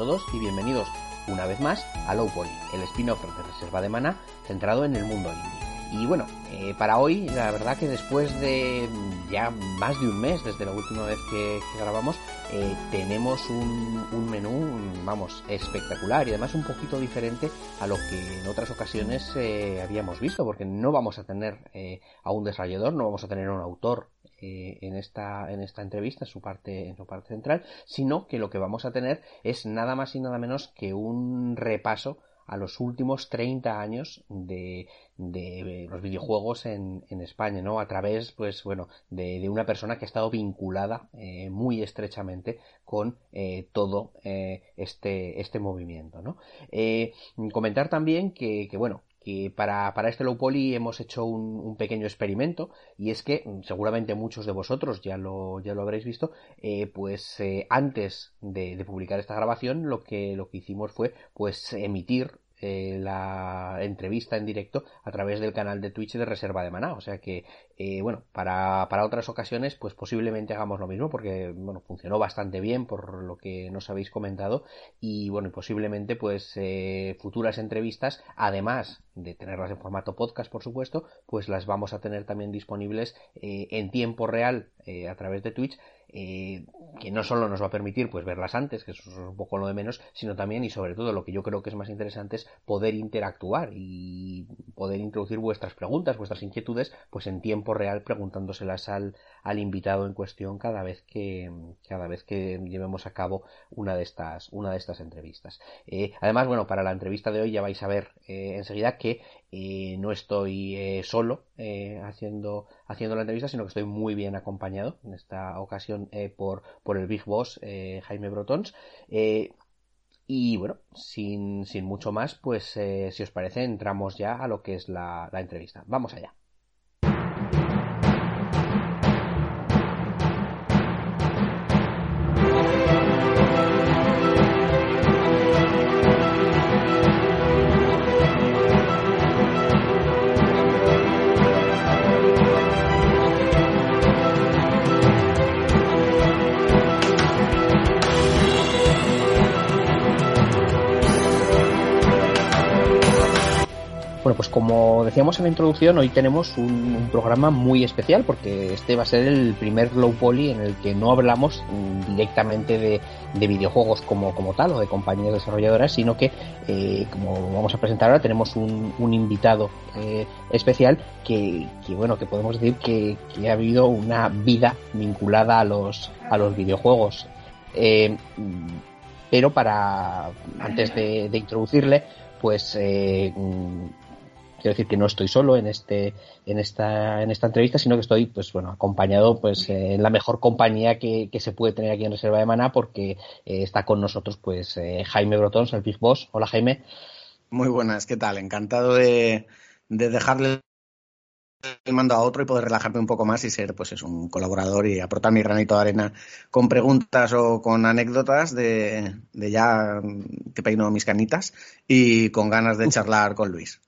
todos y bienvenidos una vez más a Low Poly, el spin-off de Reserva de Mana centrado en el mundo indie. Y bueno, eh, para hoy, la verdad que después de ya más de un mes desde la última vez que, grabamos, eh, tenemos un, menú, vamos, espectacular y además un poquito diferente a lo que en otras ocasiones eh, habíamos visto, porque no vamos a tener a un desarrollador, no vamos a tener a un autor eh, en, esta, en esta entrevista, en su, parte, en su parte central, sino que lo que vamos a tener es nada más y nada menos que un repaso a los últimos 30 años de, de los videojuegos en, en, España, ¿no? A través, pues bueno, de, de una persona que ha estado vinculada eh, muy estrechamente con eh, todo este, este movimiento, ¿no? comentar también que, que, bueno, que para, para este low poly hemos hecho un, pequeño experimento y es que mm, seguramente muchos de vosotros ya lo, ya lo habréis visto, eh, pues eh, antes de, de, publicar esta grabación lo que, lo que hicimos fue pues emitir eh, la entrevista en directo a través del canal de Twitch de Reserva de Maná. O sea que, eh, bueno, para, para, otras ocasiones, pues posiblemente hagamos lo mismo, porque, bueno, funcionó bastante bien por lo que nos habéis comentado. Y, bueno, y posiblemente, pues, eh, futuras entrevistas, además de tenerlas en formato podcast, por supuesto, pues las vamos a tener también disponibles en tiempo real a través de Twitch eh, que no solo nos va a permitir pues verlas antes, que eso es un poco lo de menos, sino también y sobre todo lo que yo creo que es más interesante es poder interactuar y poder introducir vuestras preguntas, vuestras inquietudes, pues en tiempo real preguntándoselas al, al invitado en cuestión cada vez que cada vez que llevemos a cabo una de estas una de estas entrevistas. Eh, además, bueno, para la entrevista de hoy ya vais a ver eh, enseguida que eh, no estoy eh, solo eh, haciendo, haciendo la entrevista, sino que estoy muy bien acompañado en esta ocasión por, por el Big Boss Jaime Brotons. y bueno, sin, sin, mucho más, pues si os parece, entramos ya a lo que es la entrevista. Vamos allá. Bueno, pues como decíamos en la introducción, hoy tenemos un, programa muy especial porque este va a ser el primer Low Poly en el que no hablamos directamente de, videojuegos como, como tal o de compañías desarrolladoras, sino que, eh, como vamos a presentar ahora, tenemos un, invitado eh, especial que, bueno, que podemos decir que, ha habido una vida vinculada a los, a los videojuegos. Eh, pero para, antes de, introducirle, pues quiero decir que no estoy solo en este en esta en esta entrevista sino que estoy pues bueno acompañado pues eh, en la mejor compañía que, se puede tener aquí en Reserva de Maná porque eh, está con nosotros pues eh, Jaime Brotons el Big Boss. Hola Jaime. Muy buenas qué tal encantado de, dejarle el mando a otro y poder relajarme un poco más y ser pues es un colaborador y aportar mi granito de arena con preguntas o con anécdotas de, de ya que peino mis canitas y con ganas de charlar con Luis.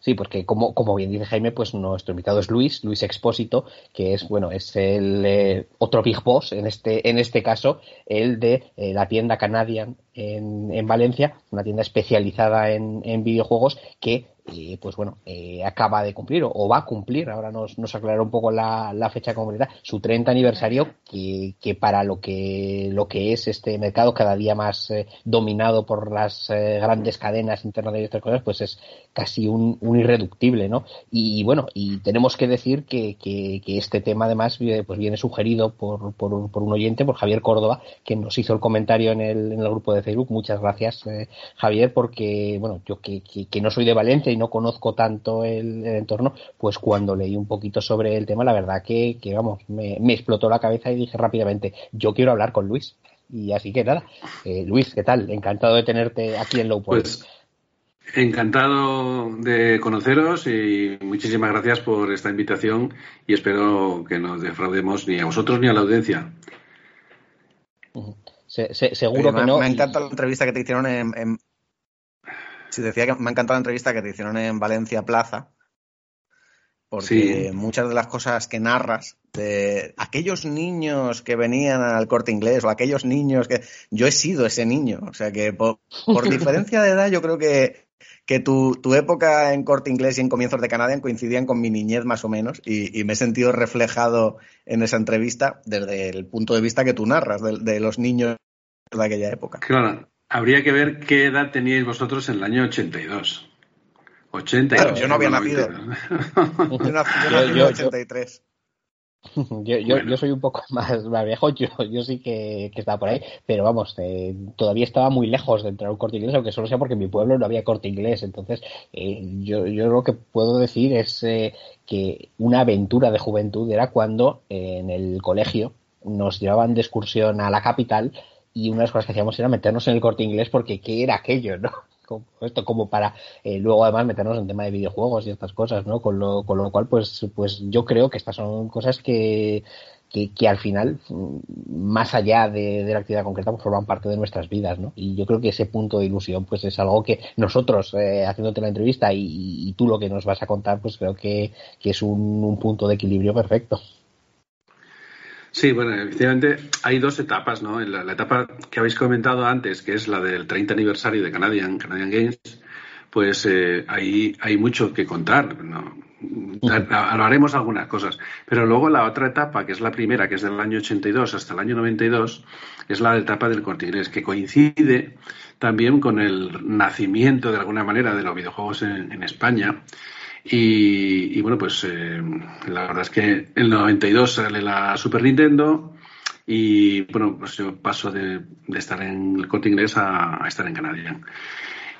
Sí, porque como, como bien dice Jaime, pues nuestro invitado es Luis, Luis Expósito, que es, bueno, es el eh, otro Big Boss, en este, en este caso, el de eh, la tienda Canadian en, en, Valencia, una tienda especializada en, en videojuegos que pues bueno, eh, acaba de cumplir o, va a cumplir, ahora nos, nos aclarará un poco la, fecha concreta, su 30 aniversario, que, que, para lo que, lo que es este mercado cada día más eh, dominado por las eh, grandes cadenas internas y estas cosas, pues es casi un, un irreductible, ¿no? Y, bueno, y tenemos que decir que, que, que este tema además pues viene sugerido por, por, un, por un oyente, por Javier Córdoba, que nos hizo el comentario en el, en el grupo de Facebook. Muchas gracias, Javier, porque, bueno, yo que, que no soy de Valencia, y no conozco tanto el, entorno, pues cuando leí un poquito sobre el tema, la verdad que, que vamos, me, explotó la cabeza y dije rápidamente, yo quiero hablar con Luis. Y así que nada, eh, Luis, ¿qué tal? Encantado de tenerte aquí en Low Pues encantado de conoceros y muchísimas gracias por esta invitación y espero que no defraudemos ni a vosotros ni a la audiencia. seguro que no. Me encanta la entrevista que te hicieron en, Sí, decía que me ha encantado la entrevista que te hicieron en Valencia Plaza. porque muchas de las cosas que narras, de aquellos niños que venían al corte inglés o aquellos niños que... Yo he sido ese niño, o sea que por, diferencia de edad yo creo que, que tu, tu, época en corte inglés y en comienzos de Canadá coincidían con mi niñez más o menos y, me he sentido reflejado en esa entrevista desde el punto de vista que tú narras, de, de los niños de aquella época. Claro, habría que ver qué edad teníais vosotros en el año 82. 80. Claro, yo no había nacido. yo nací en el 83. Yo, yo, yo, soy un poco más, viejo, yo, yo sí que, que, estaba por ahí, pero vamos, eh, todavía estaba muy lejos de entrar a un corte inglés, aunque solo sea porque en mi pueblo no había corte inglés. Entonces, eh, yo, yo lo que puedo decir es eh, que una aventura de juventud era cuando en el colegio nos llevaban de excursión a la capital y una de las cosas que hacíamos era meternos en el corte inglés porque ¿qué era aquello, no? esto como para eh, luego además meternos en tema de videojuegos y estas cosas, ¿no? Con lo, con lo cual, pues, pues yo creo que estas son cosas que, que, al final, más allá de, la actividad concreta, pues forman parte de nuestras vidas, ¿no? Y yo creo que ese punto de ilusión, pues es algo que nosotros, eh, haciéndote la entrevista y, tú lo que nos vas a contar, pues creo que, es un punto de equilibrio perfecto. Sí, bueno, efectivamente hay dos etapas, ¿no? La, la, etapa que habéis comentado antes, que es la del 30 aniversario de Canadian, Canadian Games, pues eh, ahí hay mucho que contar, ¿no? Hablaremos algunas cosas. Pero luego la otra etapa, que es la primera, que es del año 82 hasta el año 92, es la etapa del corte que coincide también con el nacimiento, de alguna manera, de los videojuegos en España y, bueno, pues eh, la verdad es que en el 92 sale la Super Nintendo y bueno, pues yo paso de, estar en el corte inglés a, estar en Canadian.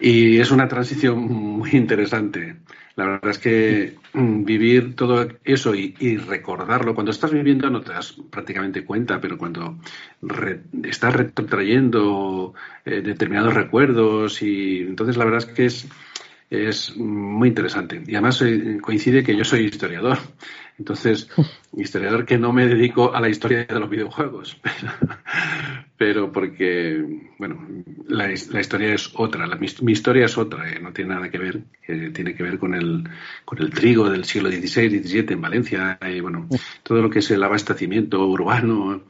Y es una transición muy interesante. La verdad es que mm, vivir todo eso y, recordarlo, cuando estás viviendo no te das prácticamente cuenta, pero cuando estás retrayendo eh, determinados recuerdos y entonces la verdad es que es es muy interesante. Y además eh, coincide que yo soy historiador. Entonces, historiador que no me dedico a la historia de los videojuegos, pero, porque, bueno, la, historia es otra, mi, historia es otra, eh, no tiene nada que ver, eh, tiene que ver con el, con el trigo del siglo XVI, XVII en Valencia, y bueno, todo lo que es el abastecimiento urbano.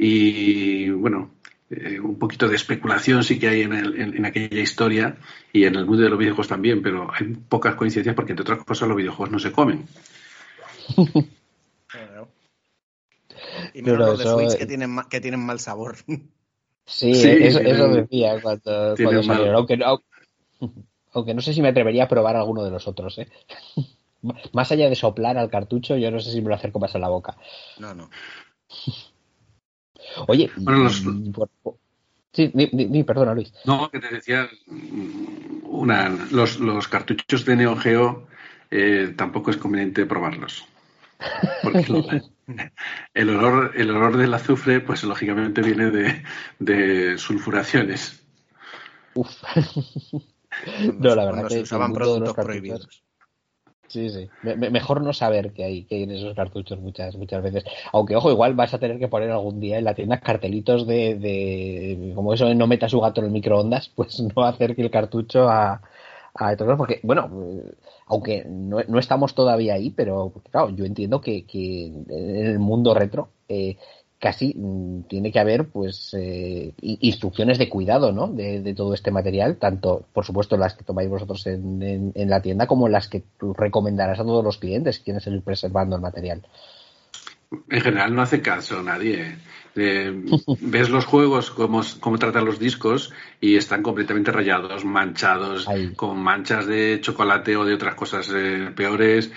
Y bueno, eh, un poquito de especulación sí que hay en, en, aquella historia y en el mundo de los videojuegos también, pero hay pocas coincidencias porque, entre otras cosas, los videojuegos no se comen. y menos los de Switch que tienen, que tienen mal sabor. Sí, eso, decía cuando, salieron, aunque no, aunque no sé si me atrevería a probar alguno de los otros. ¿eh? Más allá de soplar al cartucho, yo no sé si me lo acerco más a la boca. No, no. Oye, mm, sí, ni, perdona Luis. No, que te decía, una, los, los cartuchos de Neo Geo eh, tampoco es conveniente probarlos. Porque el olor, el olor del azufre, pues lógicamente viene de, de sulfuraciones. Uf. no, la verdad que se usaban productos prohibidos. Sí, sí. mejor no saber que hay, que hay en esos cartuchos muchas, muchas veces. Aunque, ojo, igual vas a tener que poner algún día en la tienda cartelitos de, de como eso no meta su gato en el microondas, pues no hacer que el cartucho a, a porque, bueno, aunque no, no, estamos todavía ahí, pero claro, yo entiendo que, que en el mundo retro eh, casi mm, tiene que haber pues eh, instrucciones de cuidado ¿no? De, todo este material, tanto por supuesto las que tomáis vosotros en, en, la tienda como las que tú recomendarás a todos los clientes que quieren seguir preservando el material. En general no hace caso nadie. Eh, ves los juegos, cómo, cómo tratan los discos y están completamente rayados, manchados, con manchas de chocolate o de otras cosas eh, peores.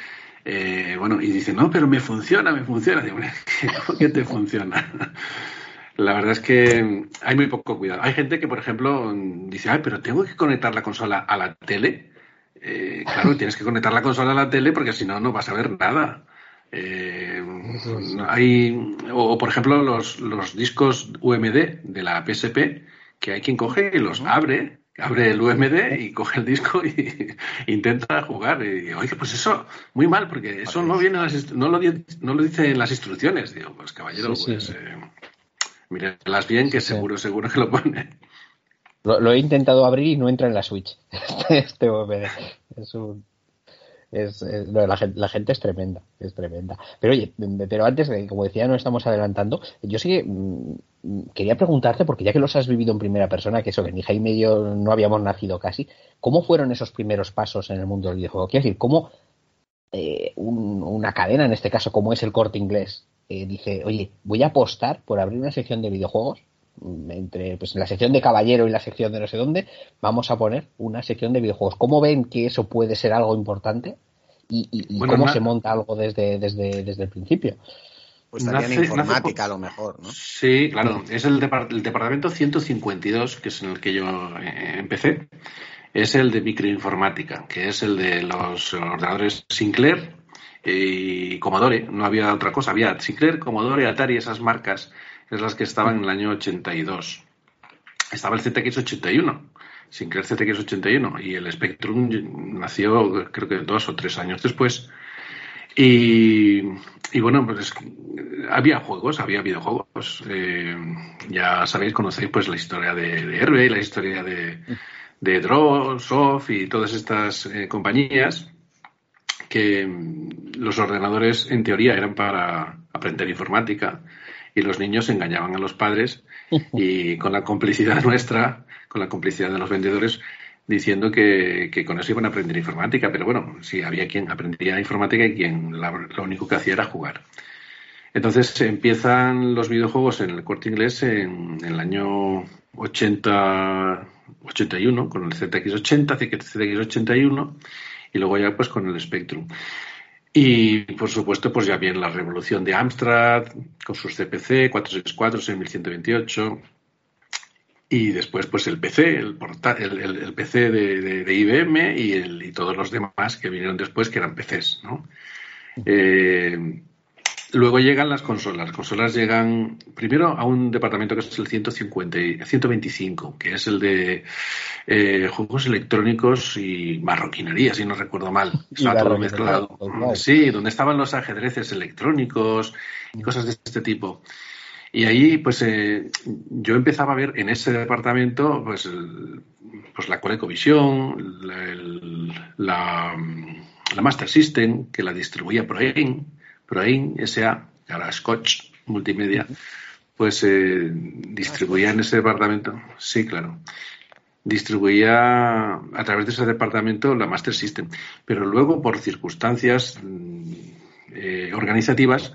Eh, bueno, y dice, no, pero me funciona, me funciona. Digo, ¿cómo que te funciona? La verdad es que hay muy poco cuidado. Hay gente que, por ejemplo, dice, ay, pero tengo que conectar la consola a la tele. Eh, claro, tienes que conectar la consola a la tele porque si no, no vas a ver nada. Eh, hay, o, por ejemplo, los, los discos UMD de la PSP, que hay quien coge y los abre abre el UMD y coge el disco y intenta jugar. Y oye, pues eso, muy mal, porque eso no viene no, lo, no lo dice en las instrucciones. Digo, pues caballero, pues eh, las bien, que seguro, seguro que lo pone. Lo, he intentado abrir y no entra en la Switch. este UMD. Es un, Es, la, gente, la, gente, es tremenda, es tremenda. Pero oye, pero antes, de, como decía, no estamos adelantando. Yo sí que mm, quería preguntarte, porque ya que los has vivido en primera persona, que eso, que ni Jaime y yo no habíamos nacido casi, ¿cómo fueron esos primeros pasos en el mundo del videojuego? Quiero decir, ¿cómo eh, una cadena, en este caso como es el corte inglés, eh, dice, oye, voy a apostar por abrir una sección de videojuegos? Entre pues, la sección de caballero y la sección de no sé dónde, vamos a poner una sección de videojuegos. ¿Cómo ven que eso puede ser algo importante? ¿Y, cómo se monta algo desde, desde, desde el principio? Pues también informática a lo mejor, ¿no? Sí, claro. Es el, el, departamento 152, que es en el que yo eh, empecé es el de microinformática, que es el de los ordenadores Sinclair y Commodore. No había otra cosa, había Sinclair, Commodore, Atari, esas marcas, es las que estaban en el año 82. Estaba el ZX81, Sinclair ZX81, y el Spectrum nació creo que dos o tres años después. Y, bueno, pues había juegos, había videojuegos. Eh, ya sabéis, conocéis pues la historia de, de la historia de, de Drosoft y todas estas eh, compañías que mm, los ordenadores en teoría eran para aprender informática y los niños engañaban a los padres y con la complicidad nuestra, con la complicidad de los vendedores, diciendo que, con eso iban a aprender informática, pero bueno, sí, había quien aprendía informática y quien lo único que hacía era jugar. Entonces empiezan los videojuegos en el corte inglés en, en el año 80, 81 con el ZX80, ZX81 y luego ya pues con el Spectrum. Y por supuesto, pues ya viene la revolución de Amstrad con sus CPC 464, 6128 y después pues el PC, el, el, PC de, IBM y, y todos los demás que vinieron después que eran PCs, ¿no? Eh, Luego llegan las consolas. Las consolas llegan primero a un departamento que es el 150, 125, que es el de eh, juegos electrónicos y marroquinería, si no recuerdo mal. Está todo mezclado. Sí, donde estaban los ajedrezes electrónicos y cosas de este tipo. Y ahí, pues, eh, yo empezaba a ver en ese departamento, pues, pues la ColecoVision, la, la, la, Master System, que la distribuía Proin, Proin S.A., ahora Scotch Multimedia, pues eh, distribuía en ese departamento, sí, claro, distribuía a través de ese departamento la Master System. Pero luego, por circunstancias mm, eh, organizativas,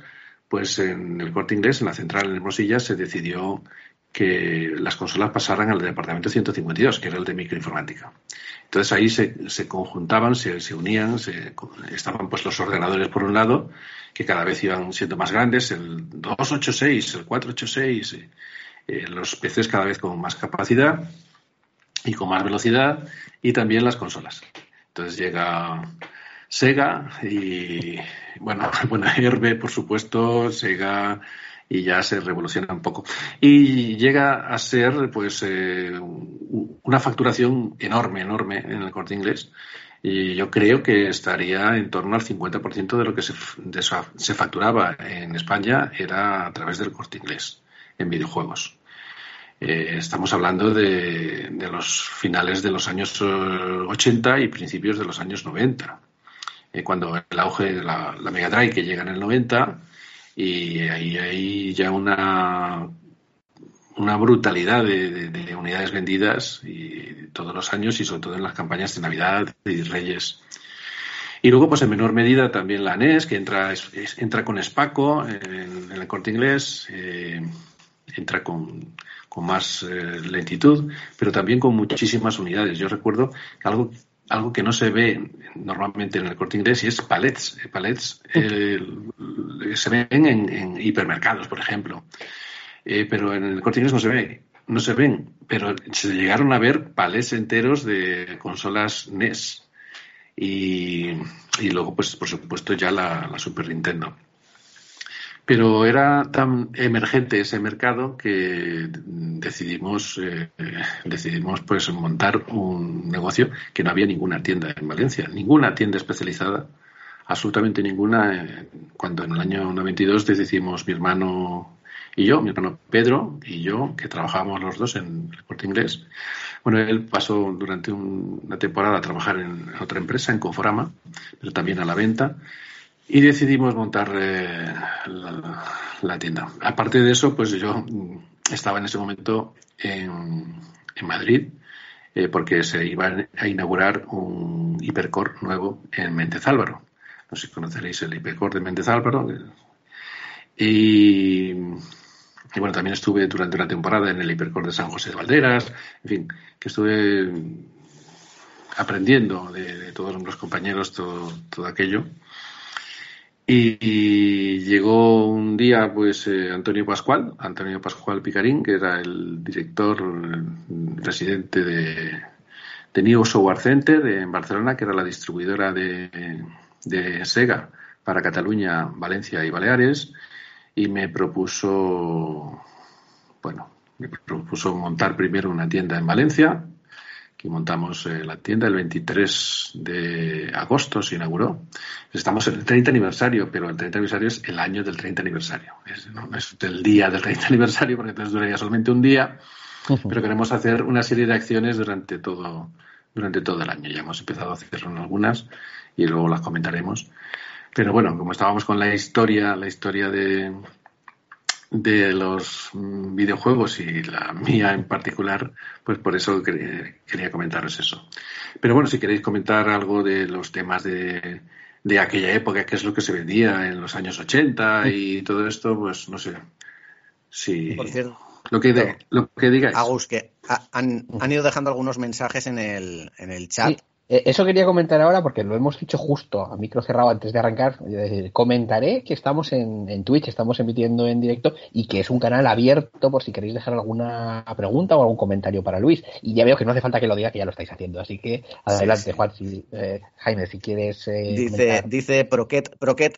pues en el corte inglés, en la central en Hermosilla, se decidió que las consolas pasaran al departamento 152, que era el de microinformática. Entonces ahí se, se conjuntaban, se, se unían, se, estaban pues los ordenadores por un lado que cada vez iban siendo más grandes, el 286, el 486, eh, los PCs cada vez con más capacidad y con más velocidad, y también las consolas. Entonces llega Sega y, bueno, bueno Herbe, por supuesto, Sega y ya se revoluciona un poco. Y llega a ser, pues, eh, una facturación enorme, enorme en el corte inglés y yo creo que estaría en torno al 50% de lo que se, se facturaba en España era a través del corte inglés en videojuegos. Eh, estamos hablando de, los finales de los años 80 y principios de los años 90, eh, cuando el auge de la, la Mega Drive que llega en el 90 y ahí hay ya una una brutalidad de, unidades vendidas y todos los años y sobre todo en las campañas de Navidad y Reyes. Y luego, pues en menor medida también la NES, que entra, entra con Spaco en, el corte inglés, eh, entra con, más eh, lentitud, pero también con muchísimas unidades. Yo recuerdo algo, algo que no se ve normalmente en el corte inglés y es palets. Palets eh, se ven en, hipermercados, por ejemplo. Eh, pero en el corte inglés no se ve, no se ven, pero se llegaron a ver palés enteros de consolas NES y, luego, pues por supuesto, ya la, Super Nintendo. Pero era tan emergente ese mercado que decidimos, eh, decidimos pues montar un negocio que no había ninguna tienda en Valencia, ninguna tienda especializada, absolutamente ninguna. Eh, cuando en el año 92 decidimos mi hermano y yo, mi hermano Pedro y yo, que trabajábamos los dos en el corte inglés. Bueno, él pasó durante una temporada a trabajar en otra empresa, en Conforama, pero también a la venta, y decidimos montar eh, la, tienda. Aparte de eso, pues yo estaba en ese momento en, Madrid, eh, porque se iba a inaugurar un hipercore nuevo en Méndez Álvaro. No sé si conoceréis el hipercore de Méndez Álvaro. Y, bueno, también estuve durante una temporada en el hipercore de San José de Valderas. En fin, que estuve aprendiendo de, todos los compañeros todo aquello. Y, llegó un día, pues, eh, Antonio Pascual, Antonio Pascual Picarín, que era el director residente de, de New Software Center en Barcelona, que era la distribuidora de, de Sega para Cataluña, Valencia y Baleares, y me propuso, bueno, me propuso montar primero una tienda en Valencia, que montamos eh, la tienda el 23 de agosto, se inauguró. Estamos en el 30 aniversario, pero el 30 aniversario es el año del 30 aniversario. Es, no es el día del 30 aniversario, porque entonces duraría solamente un día, pero queremos hacer una serie de acciones durante todo, durante todo el año. Ya hemos empezado a hacer algunas y luego las comentaremos. Pero bueno, como estábamos con la historia, la historia de, de los videojuegos y la mía en particular, pues por eso quería, comentaros eso. Pero bueno, si queréis comentar algo de los temas de, de aquella época, qué es lo que se vendía en los años 80 y todo esto, pues no sé. Si, por cierto, lo que, lo que digáis. Agus, que han, han, ido dejando algunos mensajes en el, en el chat. Eh, eso quería comentar ahora porque lo hemos dicho justo a micro cerrado antes de arrancar. Comentaré que estamos en, en, Twitch, estamos emitiendo en directo y que es un canal abierto por si queréis dejar alguna pregunta o algún comentario para Luis. Y ya veo que no hace falta que lo diga, que ya lo estáis haciendo. Así que adelante, Juan, si, eh, Jaime, si quieres. Eh, dice, dice Proquet, Proquet.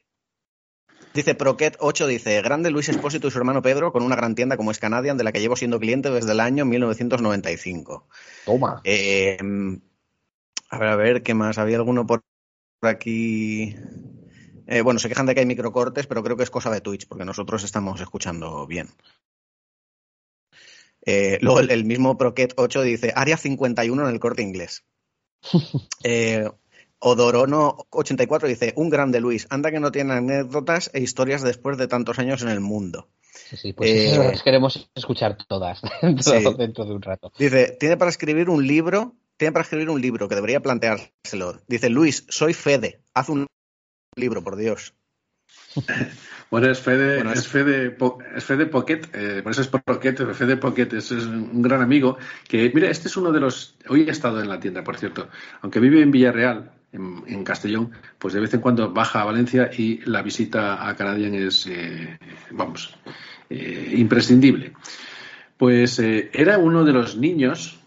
Dice Proquet 8, dice, grande Luis Espósito y su hermano Pedro con una gran tienda como es Canadian, de la que llevo siendo cliente desde el año 1995. Toma. Eh, a ver, a ver, ¿qué más? ¿Había alguno por aquí? Eh, bueno, se quejan de que hay microcortes, pero creo que es cosa de Twitch, porque nosotros estamos escuchando bien. Eh, luego el, mismo Proquet 8 dice, área 51 en el corte inglés. eh, Odorono 84 dice, un grande Luis, anda que no tiene anécdotas e historias después de tantos años en el mundo. Sí, sí, pues eh, queremos escuchar todas dentro, dentro de un rato. Dice, tiene para escribir un libro tiene para escribir un libro que debería planteárselo. Dice, Luis, soy Fede, haz un libro, por Dios. Bueno, es Fede, es... Fede, es Fede Pocket, eh, por eso es Pocket, Fede Pocket es, un gran amigo que, mira, este es uno de los, hoy he estado en la tienda, por cierto, aunque vive en Villarreal, en, Castellón, pues de vez en cuando baja a Valencia y la visita a Canadian es, eh, vamos, eh, imprescindible. Pues era uno de los niños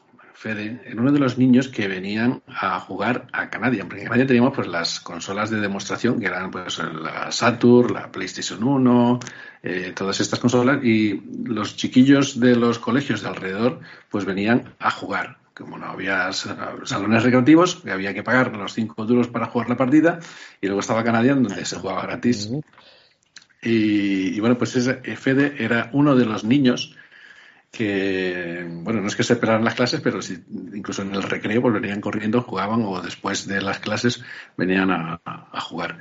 Fede, era uno de los niños que venían a jugar a Canadian, porque en Canadian teníamos pues las consolas de demostración, que eran pues la Saturn, la PlayStation 1, eh, todas estas consolas, y los chiquillos de los colegios de alrededor pues venían a jugar. Como no había salones recreativos, que había que pagar los 5 duros para jugar la partida, y luego estaba Canadian, donde se jugaba gratis. Y, y bueno, pues ese Fede era uno de los niños que, bueno, no es que se esperaran las clases, pero si, incluso en el recreo volverían corriendo, jugaban o después de las clases venían a jugar.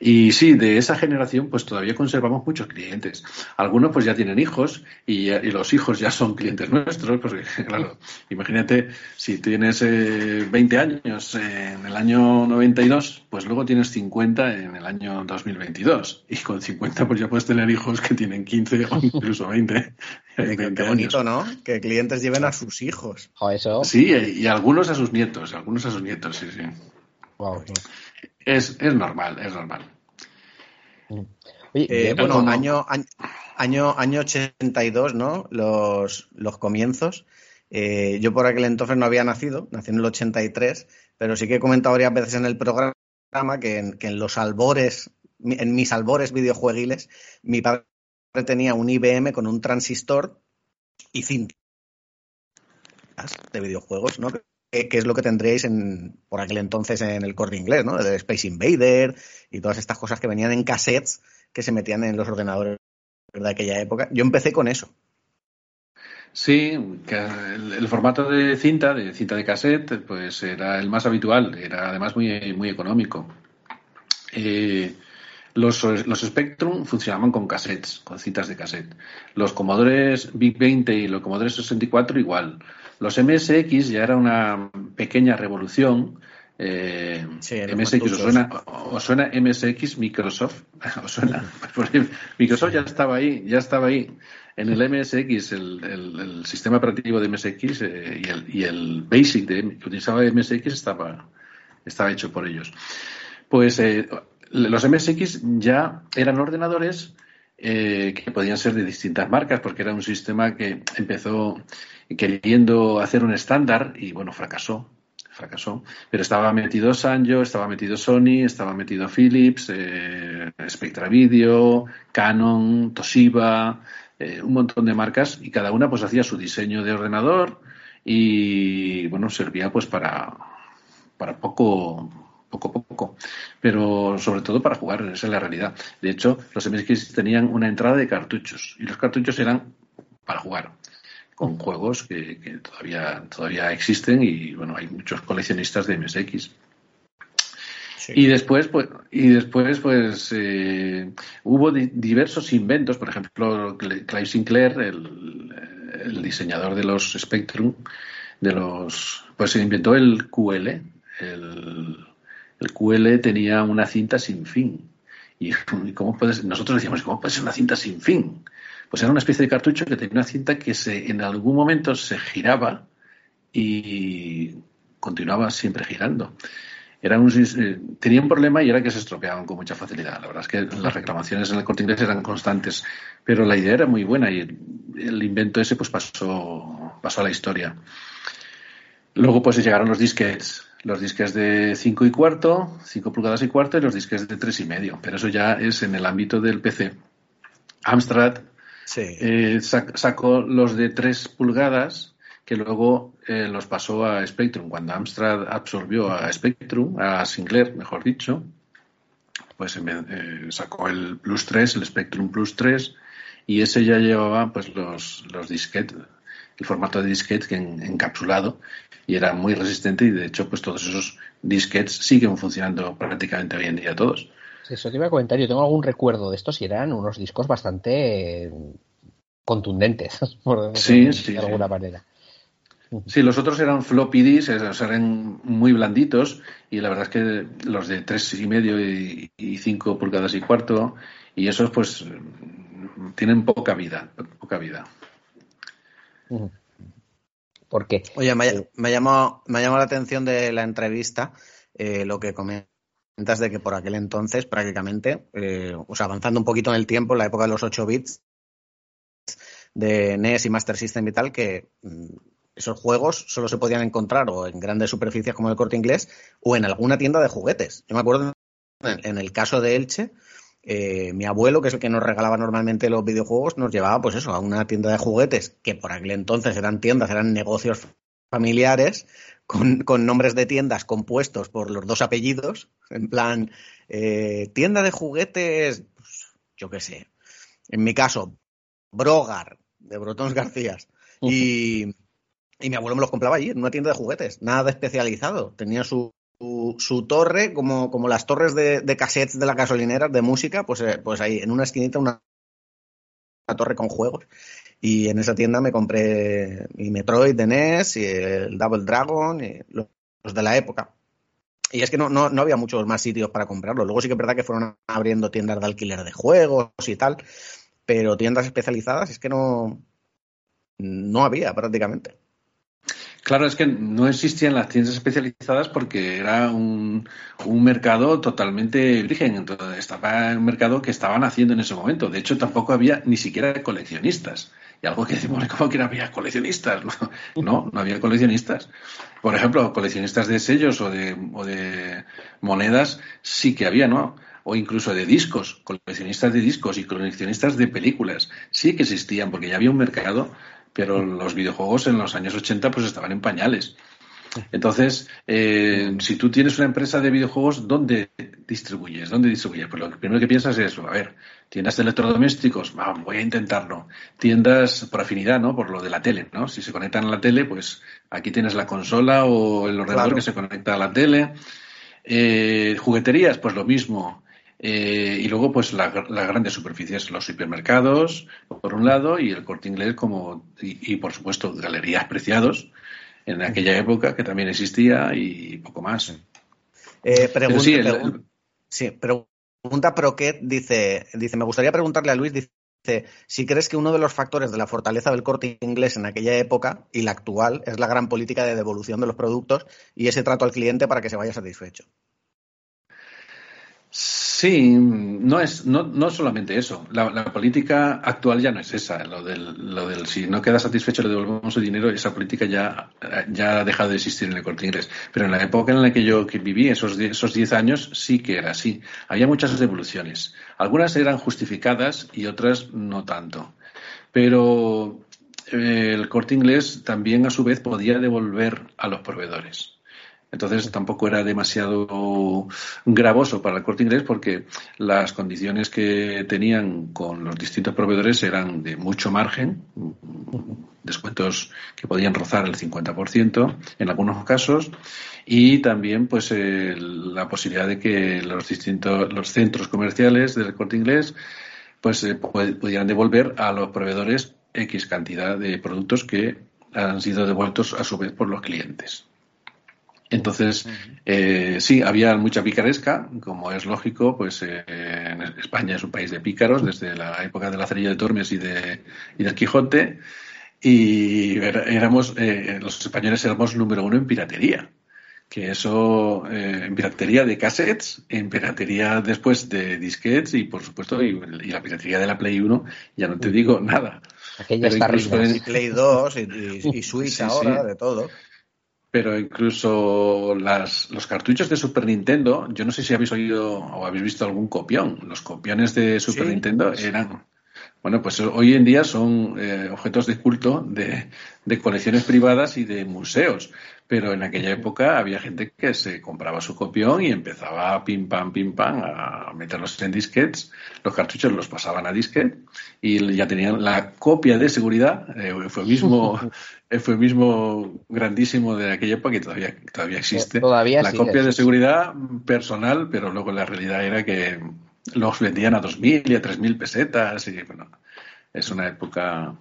Y sí, de esa generación pues todavía conservamos muchos clientes. Algunos pues ya tienen hijos y, los hijos ya son clientes nuestros, porque claro, imagínate si tienes 20 eh, años en el año 92, pues luego tienes 50 en el año 2022 y con 50 pues ya puedes tener hijos que tienen 15 o incluso 20. Qué bonito, ¿no? Que clientes lleven a sus hijos. eso. Sí, y algunos a sus nietos, algunos a sus nietos, sí, sí. Wow. Es, es normal, es normal. Eh, bueno, año, año, año 82, ¿no? Los, los comienzos. Eh, yo por aquel entonces no había nacido, nací en el 83, pero sí que he comentado varias veces en el programa que en, que en los albores, en mis albores videojueguiles, mi padre tenía un IBM con un transistor y cintas de videojuegos, ¿no? que, es lo que tendríais en, por aquel entonces en el corte inglés, ¿no? De Space Invader y todas estas cosas que venían en cassettes que se metían en los ordenadores de aquella época. Yo empecé con eso. Sí, el, formato de cinta, de cinta de cassette, pues era el más habitual, era además muy, muy económico. Eh, los, los, Spectrum funcionaban con cassettes, con cintas de cassette. Los Commodores Big 20 y los Commodore 64 igual. Los MSX ya era una pequeña revolución. Eh, MSX, ¿os suena, ¿os suena, MSX Microsoft? ¿Os suena? Microsoft ya estaba ahí, ya estaba ahí. En el MSX, el, sistema operativo de MSX eh, y, el, y, el, Basic de, que utilizaba MSX estaba, estaba hecho por ellos. Pues eh, los MSX ya eran ordenadores eh, que podían ser de distintas marcas, porque era un sistema que empezó queriendo hacer un estándar y bueno, fracasó. Fracasó. Pero estaba metido Sanyo, estaba metido Sony, estaba metido Philips, eh, Spectra Video, Canon, Toshiba, eh, un montón de marcas y cada una pues hacía su diseño de ordenador y bueno, servía pues para, para poco poco a poco, pero sobre todo para jugar, esa es la realidad. De hecho, los MSX tenían una entrada de cartuchos y los cartuchos eran para jugar con juegos que, todavía, todavía existen y bueno, hay muchos coleccionistas de MSX. Y después, pues, y después, pues, eh, hubo diversos inventos. Por ejemplo, Clive Sinclair, el, el, diseñador de los Spectrum, de los, pues, se inventó el QL, el, el QL tenía una cinta sin fin. ¿Y cómo puedes? Nosotros decíamos, ¿cómo puede ser una cinta sin fin? Pues era una especie de cartucho que tenía una cinta que se, en algún momento se giraba y continuaba siempre girando. Era un, eh, tenía un problema y era que se estropeaban con mucha facilidad. La verdad es que las reclamaciones en el corte inglés eran constantes, pero la idea era muy buena y el, invento ese pues pasó, pasó a la historia. Luego pues llegaron los disquets los disques de 5 y cuarto, 5 pulgadas y cuarto y los disques de 3 y medio. Pero eso ya es en el ámbito del PC. Amstrad eh, sacó los de 3 pulgadas que luego eh, los pasó a Spectrum. Cuando Amstrad absorbió a Spectrum, a Sinclair, mejor dicho, pues eh, sacó el Plus 3, el Spectrum Plus 3, y ese ya llevaba pues los, los disquetes el formato de disquete encapsulado y era muy resistente y de hecho pues todos esos disquetes siguen funcionando prácticamente hoy en día todos. Eso te iba a comentar, yo tengo algún recuerdo de estos y eran unos discos bastante contundentes, por decirlo de alguna manera. Sí, los otros eran floppy disks, eran muy blanditos y la verdad es que los de tres y medio y, cinco pulgadas y cuarto y esos pues tienen poca vida, poca vida. Porque. Oye, me, eh, me, llamó, me llamó la atención de la entrevista eh, lo que comentas de que por aquel entonces, prácticamente, eh, o sea, avanzando un poquito en el tiempo, en la época de los 8 bits de NES y Master System y tal, que mm, esos juegos solo se podían encontrar o en grandes superficies como el corte inglés o en alguna tienda de juguetes. Yo me acuerdo en el caso de Elche, eh, mi abuelo, que es el que nos regalaba normalmente los videojuegos, nos llevaba, pues eso, a una tienda de juguetes, que por aquel entonces eran tiendas, eran negocios familiares, con, nombres de tiendas compuestos por los dos apellidos, en plan, eh, tienda de juguetes, pues, yo qué sé, en mi caso, Brogar, de Brotons García, y, y mi abuelo me los compraba allí, en una tienda de juguetes, nada especializado, tenía su su, torre, como, como las torres de, de, cassettes de la gasolinera de música, pues, eh, pues ahí en una esquinita una, torre con juegos. Y en esa tienda me compré mi Metroid de NES y el Double Dragon y los, de la época. Y es que no, no, había muchos más sitios para comprarlo. Luego sí que es verdad que fueron abriendo tiendas de alquiler de juegos y tal, pero tiendas especializadas es que no, no había prácticamente. Claro, es que no existían las tiendas especializadas porque era un, mercado totalmente virgen. Entonces, estaba un mercado que estaban haciendo en ese momento. De hecho, tampoco había ni siquiera coleccionistas. Y algo que decimos, ¿cómo que no había coleccionistas? No, no, había coleccionistas. Por ejemplo, coleccionistas de sellos o de, o de monedas sí que había, ¿no? o incluso de discos, coleccionistas de discos y coleccionistas de películas, sí que existían, porque ya había un mercado pero los videojuegos en los años 80 pues estaban en pañales. Entonces, eh, si tú tienes una empresa de videojuegos, ¿dónde distribuyes? ¿Dónde distribuyes? Pues lo primero que piensas es. A ver, tiendas de electrodomésticos, voy a intentarlo. Tiendas por afinidad, ¿no? Por lo de la tele, ¿no? Si se conectan a la tele, pues aquí tienes la consola o el ordenador que se conecta a la tele. Eh, jugueterías, pues lo mismo. Eh, y luego, pues las grandes superficies, los supermercados, por un lado, y el corte inglés, como, y, por supuesto, galerías preciados en aquella época que también existía y poco más. Eh, pregunta, sí, pregunta Proquet dice, dice, me gustaría preguntarle a Luis, dice, si crees que uno de los factores de la fortaleza del corte inglés en aquella época y la actual es la gran política de devolución de los productos y ese trato al cliente para que se vaya satisfecho. Sí, no es no, no solamente eso. La, política actual ya no es esa. Lo del, lo del si no queda satisfecho le devolvemos el dinero, esa política ya, ya ha dejado de existir en el corte inglés. Pero en la época en la que yo viví, esos esos diez años, sí que era así. Había muchas devoluciones. Algunas eran justificadas y otras no tanto. Pero eh, el corte inglés también a su vez podía devolver a los proveedores. Entonces tampoco era demasiado gravoso para el corte inglés porque las condiciones que tenían con los distintos proveedores eran de mucho margen, descuentos que podían rozar el 50% en algunos casos y también pues la posibilidad de que los distintos los centros comerciales del corte inglés pues eh, pudieran devolver a los proveedores X cantidad de productos que han sido devueltos a su vez por los clientes. Entonces, eh, sí, había mucha picaresca, como es lógico, pues eh, en España es un país de pícaros desde la época de la cerilla de Tormes y, de, y del Quijote, y éramos, eh, los españoles éramos número uno en piratería, que eso, en piratería de cassettes, en piratería después de disquets y, por supuesto, y, la piratería de la Play 1, ya no te digo nada. Aquella está en... Play 2 y, Switch ahora, de todo pero incluso las, los cartuchos de Super Nintendo, yo no sé si habéis oído o habéis visto algún copión. Los copiones de Super Nintendo eran, bueno, pues hoy en día son eh, objetos de culto de, de, colecciones privadas y de museos. Pero en aquella época había gente que se compraba su copión y empezaba pim pam, pim pam a meterlos en disquets. Los cartuchos los pasaban a disquet y ya tenían la copia de seguridad, eh, eufemismo, eufemismo grandísimo de aquella época que todavía, todavía existe. Todavía la copia de seguridad personal, pero luego la realidad era que los vendían a 2.000 y a 3.000 pesetas y bueno, es una época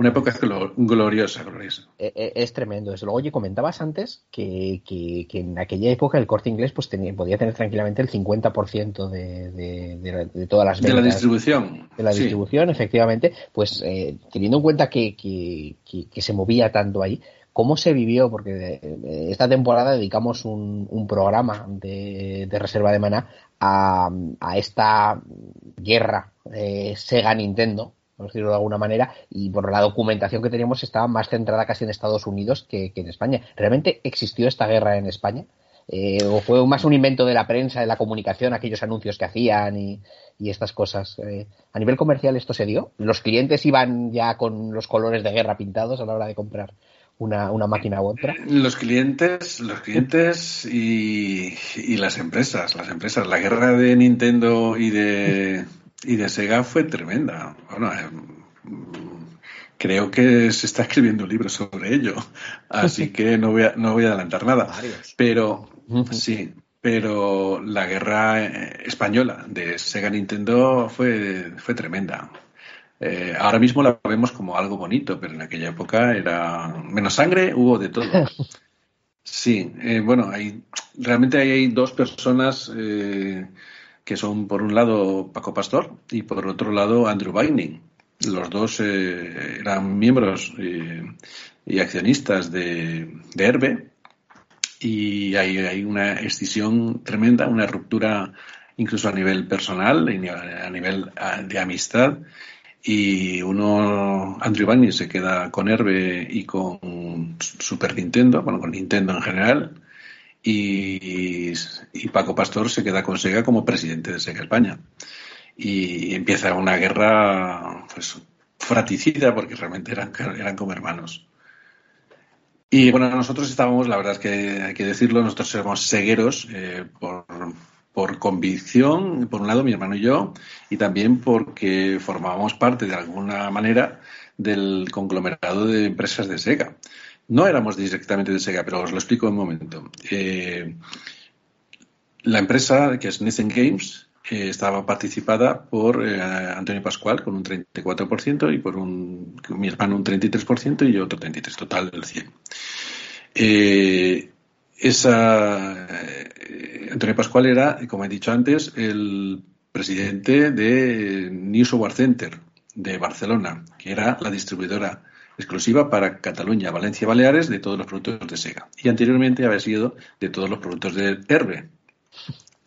una época gloriosa, gloriosa. E, e, es, tremendo. Desde luego, oye, comentabas antes que, que, en aquella época el corte inglés pues tenía, podía tener tranquilamente el 50% de, de, de, todas las ventas. De la distribución. De la distribución, efectivamente. Pues eh, teniendo en cuenta que, que, se movía tanto ahí, ¿Cómo se vivió? Porque eh, esta temporada dedicamos un, un programa de, de, reserva de maná a, a esta guerra eh, Sega-Nintendo, por decirlo de alguna manera, y por la documentación que teníamos estaba más centrada casi en Estados Unidos que, en España. ¿Realmente existió esta guerra en España? Eh, ¿O fue más un invento de la prensa, de la comunicación, aquellos anuncios que hacían y, estas cosas? Eh, ¿A nivel comercial esto se dio? ¿Los clientes iban ya con los colores de guerra pintados a la hora de comprar una, máquina u otra? Los clientes, los clientes y, y, las empresas, las empresas. La guerra de Nintendo y de, y de Sega fue tremenda. Bueno, eh, creo que se está escribiendo un libro sobre ello, así que no voy a, no voy a adelantar nada. Pero sí, pero la guerra eh, española de Sega Nintendo fue, fue tremenda. Eh, ahora mismo la vemos como algo bonito, pero en aquella época era menos sangre, hubo de todo. Sí, bueno, hay, realmente hay dos personas que son por un lado Paco Pastor y por otro lado Andrew Binding. Los dos eh, eran miembros eh, y accionistas de, de y hay, hay, una escisión tremenda, una ruptura incluso a nivel personal, a nivel de amistad. Y uno, Andrew Binding, se queda con Herbe y con Super Nintendo, bueno, con Nintendo en general y, Paco Pastor se queda con Sega como presidente de Sega España. Y empieza una guerra pues, fraticida porque realmente eran, eran como hermanos. Y bueno, nosotros estábamos, la verdad es que hay que decirlo, nosotros somos segueros eh, por, por convicción, por un lado mi hermano y yo, y también porque formábamos parte de alguna manera del conglomerado de empresas de Sega. No éramos directamente de Sega, pero os lo explico en un momento. Eh, la empresa, que es Nathan Games, eh, estaba participada por eh, Antonio Pascual con un 34% y por un, mi hermano un 33% y yo otro 33%, total del 100%. esa, Antonio Pascual era, como he dicho antes, el presidente de New Software Center de Barcelona, que era la distribuidora exclusiva para Cataluña, Valencia y Baleares de todos los productos de Sega. Y anteriormente había sido de todos los productos de Herbe.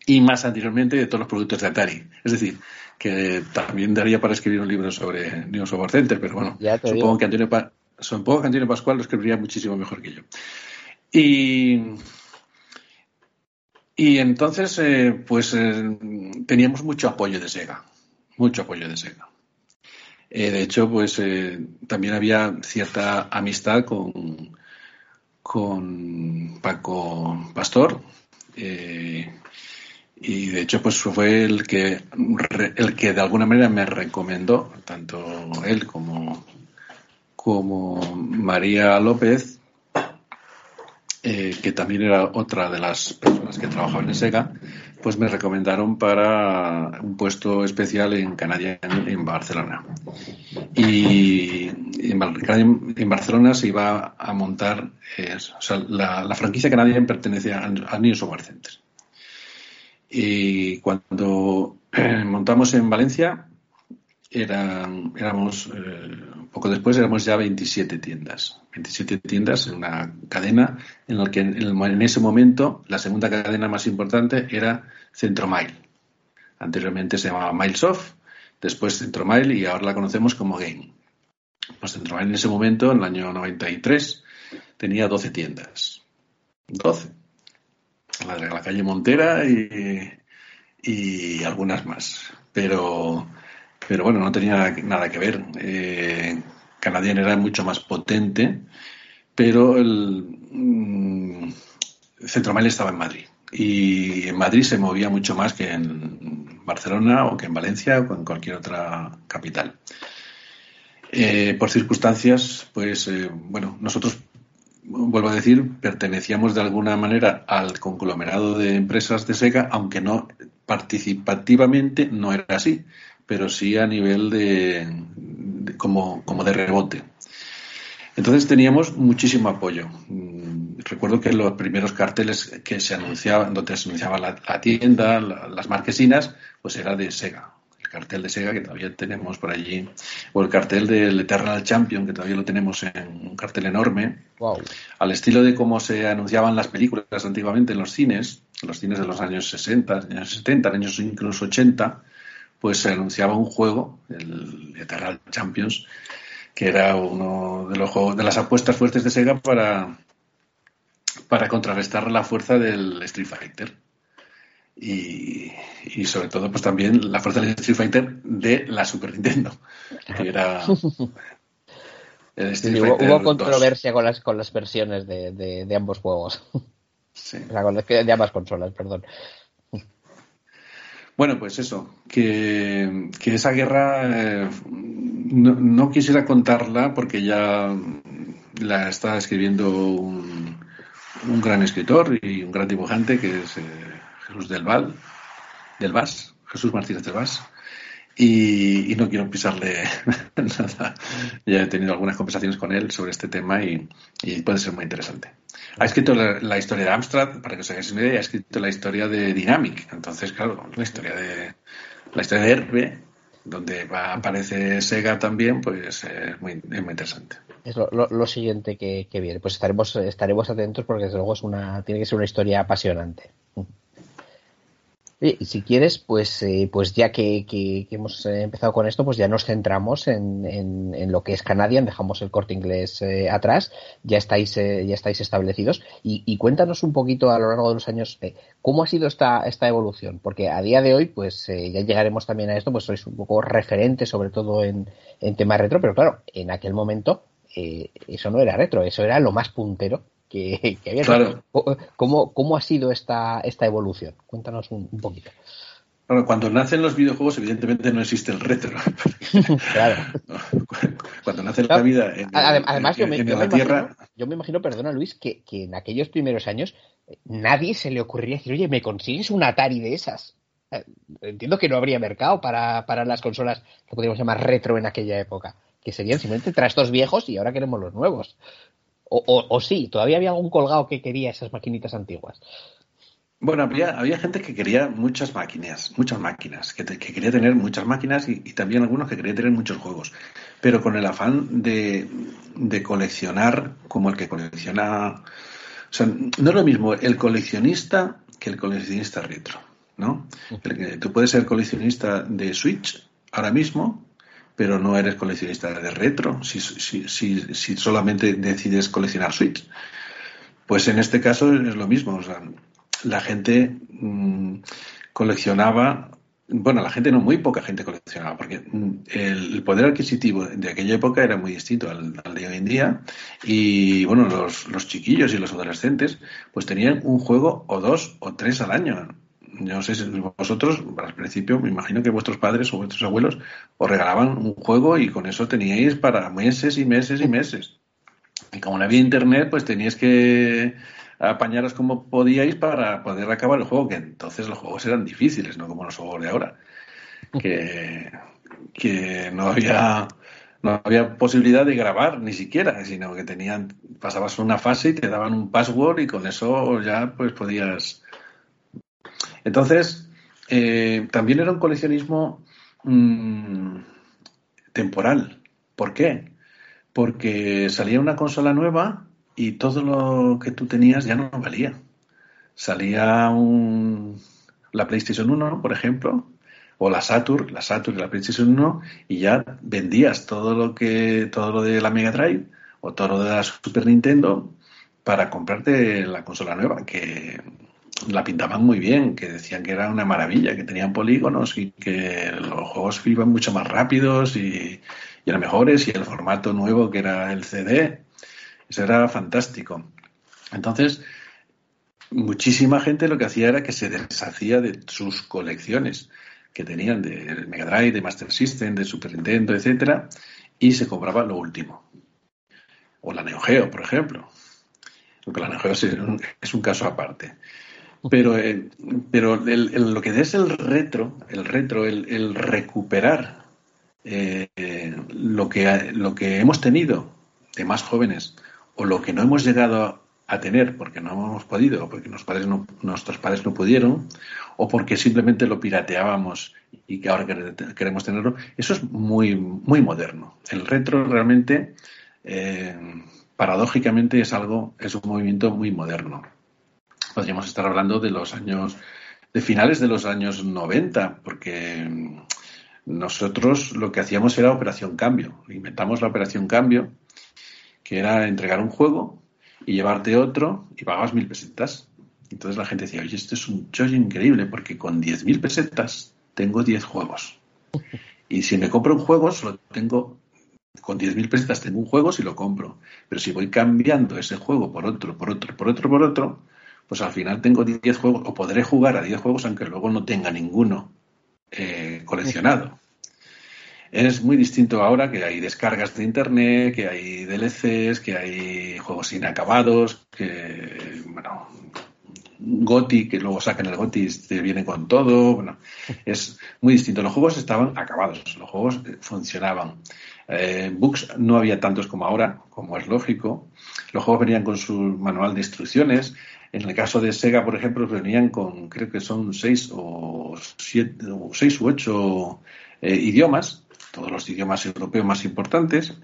Y más anteriormente de todos los productos de Atari. Es decir, que también daría para escribir un libro sobre Software Center, pero bueno, supongo que, Antonio supongo que Antonio Pascual lo escribiría muchísimo mejor que yo. Y y entonces, eh, pues eh, teníamos mucho apoyo de Sega, mucho apoyo de Sega. Eh, de hecho, pues también había cierta amistad con, con Paco Pastor. y de hecho, pues fue el que, el que de alguna manera me recomendó, tanto él como, como María López, eh, que también era otra de las personas que trabajaban en SEGA, pues me recomendaron para un puesto especial en Canadian en Barcelona. Y en, Barcelona se iba a montar, eh, o sea, la, franquicia Canadian pertenece a, New Software Center. Y cuando montamos en Valencia, éramos, eh, poco después éramos ya 27 tiendas. 27 tiendas en una cadena en la que en, ese momento la segunda cadena más importante era Centromile. Anteriormente se llamaba Milesoft, después Centromile y ahora la conocemos como Game. Pues Centromile en ese momento, en el año 93, tenía 12 tiendas. 12. La la calle Montera y, y algunas más. Pero pero bueno, no tenía nada que ver. Eh, Canadian era mucho más potente, pero el mm, Centromail estaba en Madrid. Y en Madrid se movía mucho más que en Barcelona o que en Valencia o en cualquier otra capital. Eh, por circunstancias, pues eh, bueno, nosotros, vuelvo a decir, pertenecíamos de alguna manera al conglomerado de empresas de SEGA, aunque no participativamente no era así pero sí a nivel de, como, como de rebote. Entonces teníamos muchísimo apoyo. Mm, recuerdo que los primeros carteles que se anunciaban, donde se anunciaba la, tienda, las marquesinas, pues era de Sega. El cartel de Sega que todavía tenemos por allí, o el cartel del Eternal Champion que todavía lo tenemos en un cartel enorme. Al estilo de cómo se anunciaban las películas antiguamente en los cines, en los cines de los años 60, años 70, años incluso 80 pues se anunciaba un juego, el Eternal Champions, que era uno de los juegos, de las apuestas fuertes de Sega para, para contrarrestar la fuerza del Street Fighter. Y, sobre todo, pues también la fuerza del Street Fighter de la Super Nintendo, que era hubo, controversia con las, con las versiones de, de, ambos juegos. Sí. de ambas consolas, perdón. Bueno, pues eso, que, esa guerra eh, no, quisiera contarla porque ya la está escribiendo un, un, gran escritor y un gran dibujante que es eh, Jesús del Val, del Vas, Jesús Martínez del Vas. Y, no quiero pisarle nada. Ya he tenido algunas conversaciones con él sobre este tema y puede ser muy interesante. Ha escrito la, historia de Amstrad, para que os hagáis una idea, ha escrito la historia de Dynamic. Entonces, claro, la historia de la historia de Herbe, donde aparece Sega también, pues es muy, interesante. Es lo, siguiente que, que, viene. Pues estaremos, estaremos atentos porque desde luego es una, tiene que ser una historia apasionante y si quieres, pues, eh, pues ya que, hemos eh, empezado con esto, pues ya nos centramos en, en, lo que es Canadian, dejamos el corte inglés eh, atrás, ya estáis, ya estáis establecidos. Y, cuéntanos un poquito a lo largo de los años cómo ha sido esta, esta evolución, porque a día de hoy, pues ya llegaremos también a esto, pues sois un poco referente sobre todo en, en temas retro, pero claro, en aquel momento eh, eso no era retro, eso era lo más puntero que, había. Claro. ¿Cómo, ¿Cómo, ha sido esta, esta evolución? Cuéntanos un, poquito. cuando nacen los videojuegos, evidentemente no existe el retro. claro. Cuando nace la vida en, Además, yo, me, Imagino, yo me imagino, perdona Luis, que, que, en aquellos primeros años eh, nadie se le ocurriría decir, oye, ¿me consigues un Atari de esas? Eh, entiendo que no habría mercado para, para las consolas que podríamos llamar retro en aquella época, que serían simplemente trastos viejos y ahora queremos los nuevos. O, o, sí, todavía había algún colgado que quería esas maquinitas antiguas. Bueno, había, había gente que quería muchas máquinas, muchas máquinas, que, quería tener muchas máquinas y, también algunos que querían tener muchos juegos, pero con el afán de, de coleccionar como el que colecciona. O sea, no es lo mismo el coleccionista que el coleccionista retro, ¿no? tú puedes ser coleccionista de Switch ahora mismo pero no eres coleccionista de retro si, si, si, si solamente decides coleccionar Switch. Pues en este caso es lo mismo. O sea, la gente mm, coleccionaba, bueno, la gente no, muy poca gente coleccionaba, porque mm, el, poder adquisitivo de aquella época era muy distinto al, de hoy en día. Y bueno, los, los chiquillos y los adolescentes, pues tenían un juego o dos o tres al año yo no sé si vosotros, al principio, me imagino que vuestros padres o vuestros abuelos os regalaban un juego y con eso teníais para meses y meses y meses. Y como no había internet, pues teníais que apañaros como podíais para poder acabar el juego, que entonces los juegos eran difíciles, no como los juegos de ahora. Que, que no había no había posibilidad de grabar ni siquiera, sino que tenían, pasabas una fase y te daban un password y con eso ya pues podías entonces, eh, también era un coleccionismo mm, temporal. ¿Por qué? Porque salía una consola nueva y todo lo que tú tenías ya no valía. Salía un, la PlayStation 1, por ejemplo, o la Saturn, la Saturn y la PlayStation 1, y ya vendías todo lo que, todo lo de la Mega Drive o todo lo de la Super Nintendo para comprarte la consola nueva, que la pintaban muy bien, que decían que era una maravilla, que tenían polígonos y que los juegos iban mucho más rápidos y, eran mejores y el formato nuevo que era el CD, eso era fantástico. Entonces, muchísima gente lo que hacía era que se deshacía de sus colecciones que tenían de Mega Drive, de Master System, de Super Nintendo, etcétera, y se compraba lo último. O la Neo Geo, por ejemplo. Porque la Neo Geo es un caso aparte. Pero, eh, pero lo que es el retro, el retro, el, recuperar eh, lo, que, lo que hemos tenido de más jóvenes o lo que no hemos llegado a tener porque no hemos podido, o porque nuestros padres no, nuestros padres no pudieron, o porque simplemente lo pirateábamos y que ahora queremos tenerlo, eso es muy, muy moderno. El retro realmente, eh, paradójicamente, es algo, es un movimiento muy moderno podríamos estar hablando de los años, de finales de los años 90, porque nosotros lo que hacíamos era operación cambio. Inventamos la operación cambio, que era entregar un juego y llevarte otro y pagabas mil pesetas. Entonces la gente decía, oye, esto es un chollo increíble porque con diez mil pesetas tengo diez juegos. Y si me compro un juego, solo tengo, con diez mil pesetas tengo un juego si lo compro. Pero si voy cambiando ese juego por otro, por otro, por otro, por otro, pues al final tengo 10 juegos, o podré jugar a 10 juegos aunque luego no tenga ninguno eh, coleccionado. Es muy distinto ahora que hay descargas de internet, que hay DLCs, que hay juegos inacabados, que, bueno, Goti, que luego sacan el Goti y te viene con todo. Bueno, es muy distinto. Los juegos estaban acabados, los juegos eh, funcionaban. Eh, books no había tantos como ahora, como es lógico. Los juegos venían con su manual de instrucciones. En el caso de Sega, por ejemplo, venían con, creo que son seis o siete, o seis u ocho eh, idiomas, todos los idiomas europeos más importantes.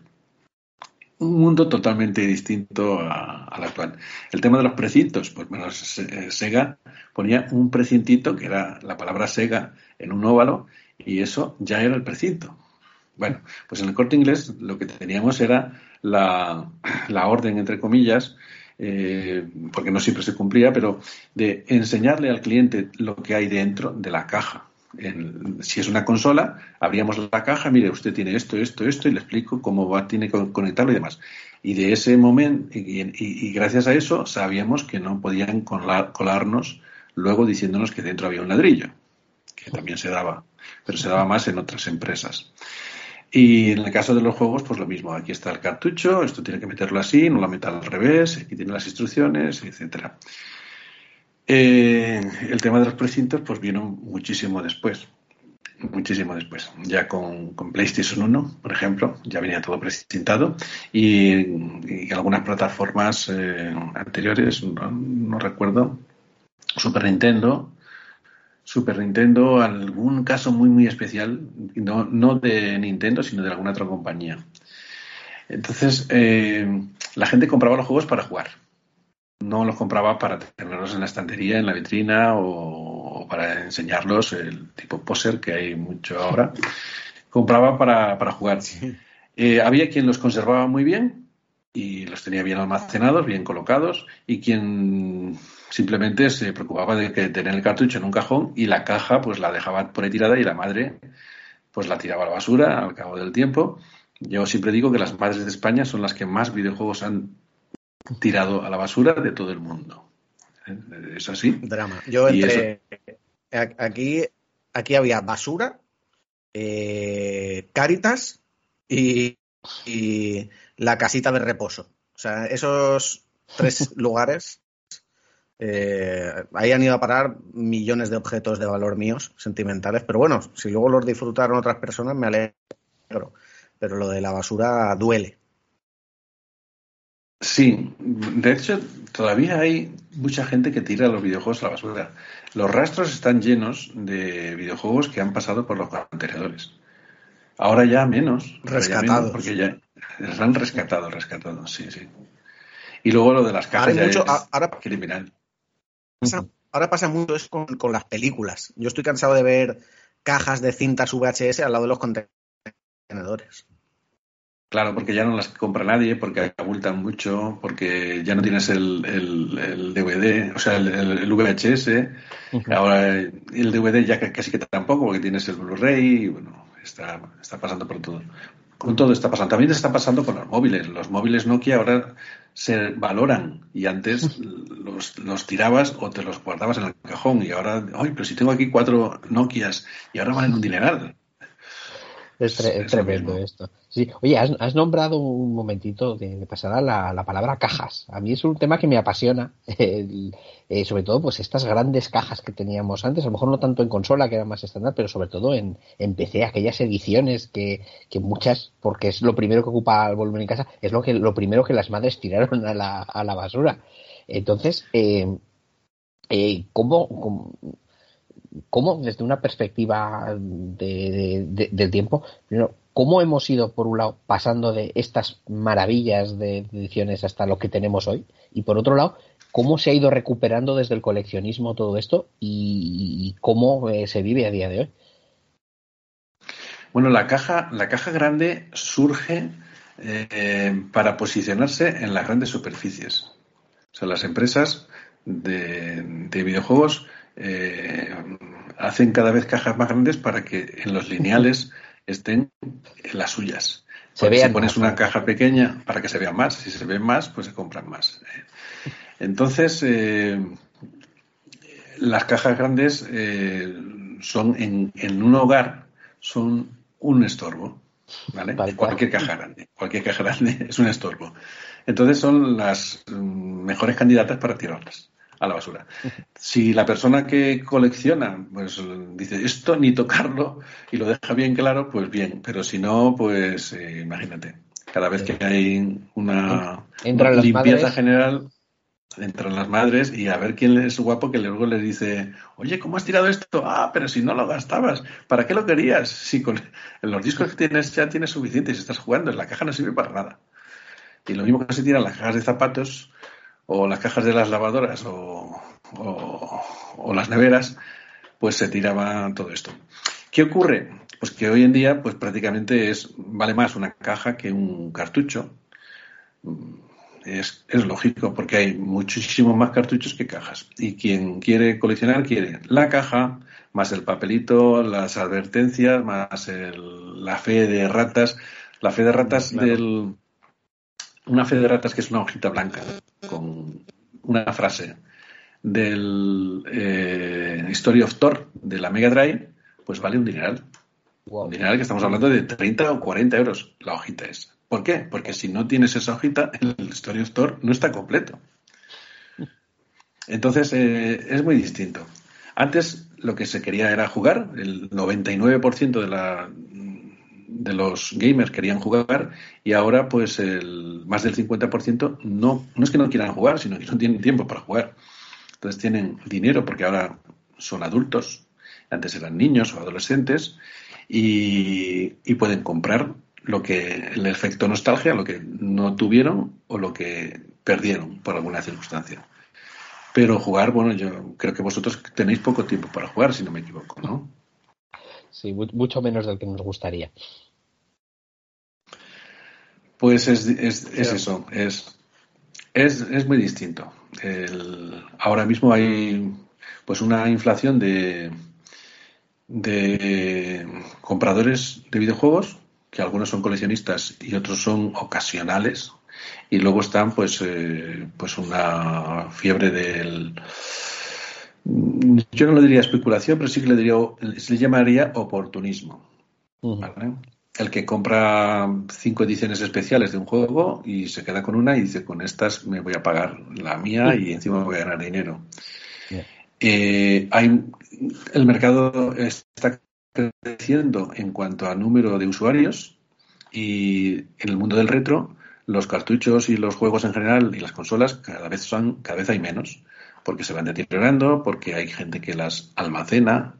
Un mundo totalmente distinto al actual. El tema de los precintos, pues bueno, Sega ponía un precintito, que era la palabra Sega, en un óvalo, y eso ya era el precinto. Bueno, pues en el corte inglés lo que teníamos era la orden, entre comillas, eh, porque no siempre se cumplía, pero de enseñarle al cliente lo que hay dentro de la caja. si es una consola, abríamos la caja, mire, usted tiene esto, esto, esto, y le explico cómo va, tiene que conectarlo y demás. Y de ese momento, y, gracias a eso, sabíamos que no podían colarnos luego diciéndonos que dentro había un ladrillo, que también se daba, pero se daba más en otras empresas. Y en el caso de los juegos, pues lo mismo. Aquí está el cartucho, esto tiene que meterlo así, no lo meta al revés, aquí tiene las instrucciones, etcétera. Eh, el tema de los precintos, pues vino muchísimo después. Muchísimo después. Ya con, PlayStation 1, por ejemplo, ya venía todo precintado. Y, algunas plataformas eh, anteriores, no, recuerdo, Super Nintendo, Super Nintendo, algún caso muy, muy especial, no, no de Nintendo, sino de alguna otra compañía. Entonces, eh, la gente compraba los juegos para jugar no los compraba para tenerlos en la estantería, en la vitrina o, para enseñarlos, el tipo poser que hay mucho ahora. Compraba para, para jugar. Eh, había quien los conservaba muy bien y los tenía bien almacenados, bien colocados, y quien simplemente se preocupaba de que tener el cartucho en un cajón y la caja pues la dejaba por ahí tirada y la madre pues la tiraba a la basura al cabo del tiempo. Yo siempre digo que las madres de España son las que más videojuegos han tirado a la basura de todo el mundo. Es así. Drama. Yo entre. Aquí, aquí había basura, eh, Cáritas y, la casita de reposo. O sea, esos tres lugares. Eh, ahí han ido a parar millones de objetos de valor míos, sentimentales, pero bueno, si luego los disfrutaron otras personas, me alegro. Pero lo de la basura duele. Sí, de hecho, todavía hay mucha gente que tira los videojuegos a la basura. Los rastros están llenos de videojuegos que han pasado por los contenedores. Ahora ya menos. Rescatados. porque ya los han rescatado, rescatado, sí, sí. Y luego lo de las cajas ya mucho, ahora, criminal. Ahora pasa mucho eso con, con las películas. Yo estoy cansado de ver cajas de cintas VHS al lado de los contenedores. Claro, porque ya no las compra nadie, porque abultan mucho, porque ya no tienes el, el, DVD, o sea, el, VHS. Ahora el DVD ya casi que tampoco, porque tienes el Blu-ray, y bueno, está, está pasando por todo. Con todo está pasando. También está pasando con los móviles. Los móviles Nokia ahora se valoran y antes los, los, tirabas o te los guardabas en el cajón y ahora, ay, pero si tengo aquí cuatro Nokias y ahora valen un dineral. Es, tremendo esto. Sí. Oye, has, nombrado un momentito de, pasar la, la, palabra cajas. A mí es un tema que me apasiona, eh, sobre todo pues estas grandes cajas que teníamos antes, a lo mejor no tanto en consola, que era más estándar, pero sobre todo en, PC, aquellas ediciones que, muchas, porque es lo primero que ocupa el volumen en casa, es lo que lo primero que las madres tiraron a la, basura. Entonces, eh, eh, ¿cómo, cómo, desde una perspectiva de, del tiempo, cómo hemos ido, por un lado, pasando de estas maravillas de ediciones hasta lo que tenemos hoy, y por otro lado, cómo se ha ido recuperando desde el coleccionismo todo esto y, cómo eh, se vive a día de hoy. Bueno, la caja, la caja grande surge eh, para posicionarse en las grandes superficies. O sea, las empresas de, de videojuegos eh, hacen cada vez cajas más grandes para que en los lineales estén las suyas. Si pones una caja pequeña para que se vean más. Si se ven más, pues se compran más. Entonces, eh, las cajas grandes eh, son en, un hogar son un estorbo. ¿vale? Cualquier caja grande. Cualquier caja grande es un estorbo. Entonces son las mm, mejores candidatas para tirarlas a la basura. Si la persona que colecciona, pues dice esto ni tocarlo y lo deja bien claro, pues bien, pero si no, pues eh, imagínate, cada vez que hay una, limpieza general, entran las madres y a ver quién es guapo que luego le dice, oye, ¿cómo has tirado esto? Ah, pero si no lo gastabas, ¿para qué lo querías? Si con los discos que tienes ya tienes suficiente y si estás jugando, en la caja no sirve para nada. Y lo mismo que se tiran las cajas de zapatos, o las cajas de las lavadoras o, las neveras, pues se tiraba todo esto. ¿Qué ocurre? Pues que hoy en día, pues prácticamente es, vale más una caja que un cartucho. Es, es, lógico, porque hay muchísimos más cartuchos que cajas. Y quien quiere coleccionar quiere la caja, más el papelito, las advertencias, más el, la fe de ratas. La fe de ratas del. Una fe de ratas que es una hojita blanca con una frase del eh, Story of Thor de la Mega Drive, pues vale un dineral. Un dineral que estamos hablando de 30 o 40 euros la hojita es. ¿Por qué? Porque si no tienes esa hojita, el Story of Thor no está completo. Entonces, eh, es muy distinto. Antes lo que se quería era jugar, el 99% de, la, de los gamers querían jugar y ahora pues el más del 50% no, no es que no quieran jugar, sino que no tienen tiempo para jugar. Entonces tienen dinero porque ahora son adultos, antes eran niños o adolescentes y, pueden comprar lo que el efecto nostalgia, lo que no tuvieron o lo que perdieron por alguna circunstancia. Pero jugar, bueno, yo creo que vosotros tenéis poco tiempo para jugar, si no me equivoco, ¿no? Sí, mucho menos del que nos gustaría. Pues es, es, es eso, es, es, es, muy distinto. El, ahora mismo hay pues una inflación de, de compradores de videojuegos, que algunos son coleccionistas y otros son ocasionales, y luego están pues eh, pues una fiebre del yo no lo diría especulación pero sí que le diría se le llamaría oportunismo el que compra cinco ediciones especiales de un juego y se queda con una y dice con estas me voy a pagar la mía y encima voy a ganar dinero eh, hay el mercado está creciendo en cuanto a número de usuarios y en el mundo del retro los cartuchos y los juegos en general y las consolas cada vez son, cada vez hay menos, porque se van deteriorando, porque hay gente que las almacena.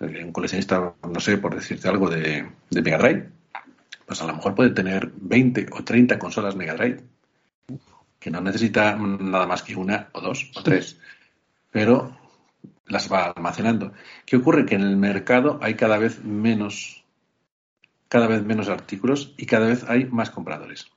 Un coleccionista, no sé, por decirte algo de, de Mega Drive, pues a lo mejor puede tener 20 o 30 consolas Mega Drive, que no necesita nada más que una o dos o tres, pero las va almacenando. ¿Qué ocurre? Que en el mercado hay cada vez menos, cada vez menos artículos y cada vez hay más compradores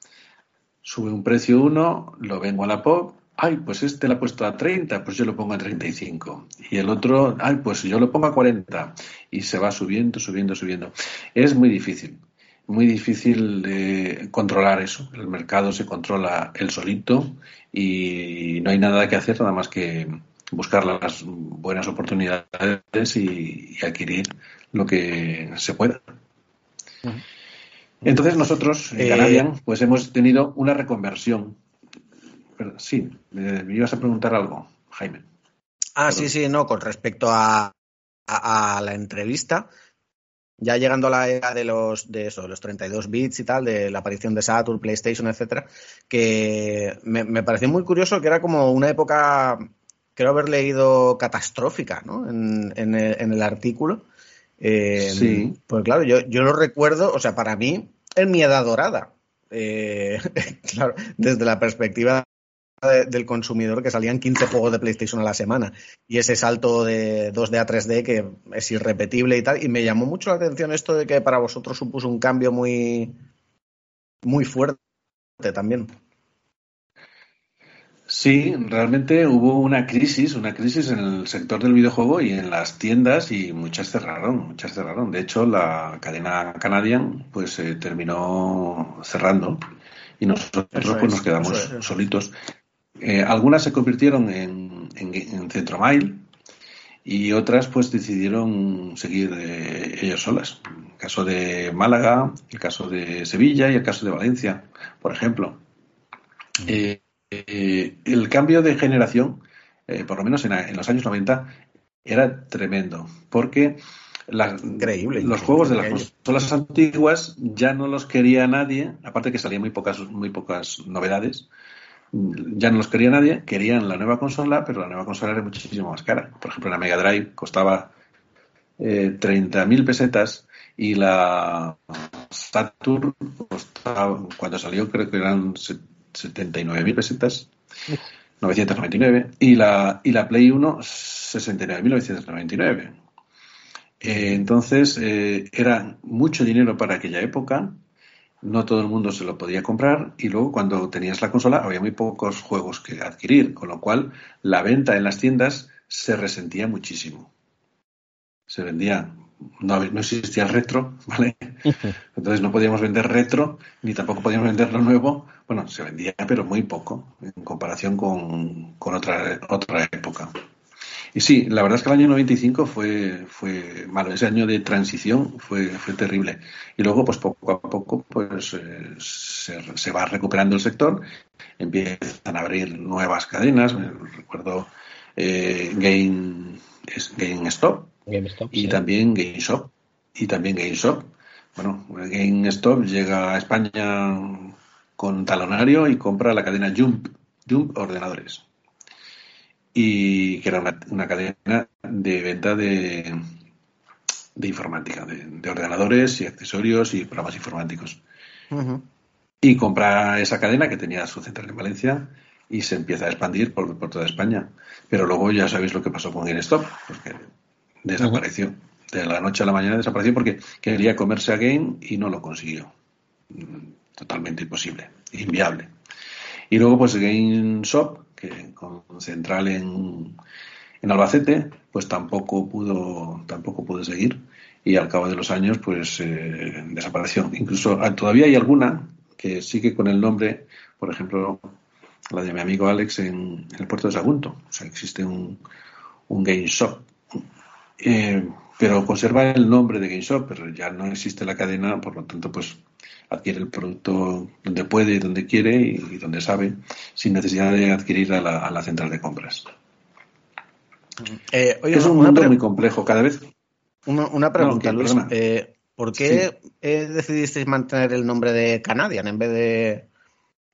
sube un precio uno, lo vengo a la POP, ay, pues este lo ha puesto a 30, pues yo lo pongo a 35. Y el otro, ay, pues yo lo pongo a 40. Y se va subiendo, subiendo, subiendo. Es muy difícil, muy difícil controlar eso. El mercado se controla el solito y no hay nada que hacer, nada más que buscar las buenas oportunidades y, adquirir lo que se pueda. Entonces nosotros, en Canadian, eh, pues hemos tenido una reconversión. Sí, me ibas a preguntar algo, Jaime. Ah, sí, sí, no, con respecto a, la entrevista, ya llegando a la era de los de eso, los 32 bits y tal, de la aparición de Saturn, PlayStation, etcétera, que me, pareció muy curioso que era como una época, creo haber leído catastrófica, ¿no? En, en, el, artículo. Eh, sí. Pues claro, yo, yo lo recuerdo, o sea, para mí, en mi edad dorada. Eh, claro, desde la perspectiva del consumidor que salían 15 juegos de PlayStation a la semana y ese salto de 2D a 3D que es irrepetible y tal y me llamó mucho la atención esto de que para vosotros supuso un cambio muy muy fuerte también. Sí, realmente hubo una crisis, una crisis en el sector del videojuego y en las tiendas y muchas cerraron, muchas cerraron. De hecho, la cadena Canadian pues eh, terminó cerrando y nosotros pues nos quedamos solitos. Eh, algunas se convirtieron en, en, Centro Mail y otras pues decidieron seguir eh, ellos solas. El caso de Málaga, el caso de Sevilla y el caso de Valencia, por ejemplo. Eh, eh, el cambio de generación, por lo menos en, los años 90, era tremendo, porque los juegos de las consolas antiguas ya no los quería nadie, aparte que salían muy pocas, muy pocas novedades, ya no los quería nadie, querían la nueva consola, pero la nueva consola era muchísimo más cara. Por ejemplo, la Mega Drive costaba eh, 30.000 pesetas y la Saturn costaba, cuando salió creo que eran 79.000 pesetas, 999, y la, y la Play 1, 69.999. Eh, entonces, eh, era mucho dinero para aquella época, no todo el mundo se lo podía comprar, y luego cuando tenías la consola había muy pocos juegos que adquirir, con lo cual la venta en las tiendas se resentía muchísimo. se vendía, no, no existía el retro, ¿vale? Entonces no podíamos vender retro, ni tampoco podíamos vender lo nuevo. Bueno, se vendía, pero muy poco, en comparación con, con otra, otra época. Y sí, la verdad es que el año 95 fue, fue malo, ese año de transición fue, fue terrible. Y luego, pues poco a poco, pues eh, se, se, va recuperando el sector, empiezan a abrir nuevas cadenas, recuerdo eh, Game, GameStop, GameStop y sí. también GameShop. Y también GameShop. Bueno, GameStop llega a España con talonario y compra la cadena Jump, Jump Ordenadores y que era una, una cadena de venta de, de informática, de, de, ordenadores y accesorios y programas informáticos. Uh -huh. Y compra esa cadena que tenía su central en Valencia y se empieza a expandir por, por toda España. Pero luego ya sabéis lo que pasó con GameStop, porque desapareció. Uh -huh. De la noche a la mañana desapareció porque quería comerse a Game y no lo consiguió. Totalmente imposible, inviable. Y luego, pues GameShop, que con central en, en, Albacete, pues tampoco pudo, tampoco pudo seguir. Y al cabo de los años, pues eh, desapareció. Incluso ah, todavía hay alguna que sigue con el nombre, por ejemplo, la de mi amigo Alex en, el puerto de Sagunto. O sea, existe un, un GameShop. Eh, pero conserva el nombre de GameShop, pero ya no existe la cadena, por lo tanto, pues adquiere el producto donde puede, donde quiere y, donde sabe, sin necesidad de adquirir a la, a la central de compras. Eh, oye, es un mundo muy complejo cada vez. Una, una pregunta, no, Luis. Eh, ¿Por qué sí. eh, decidisteis mantener el nombre de Canadian en vez de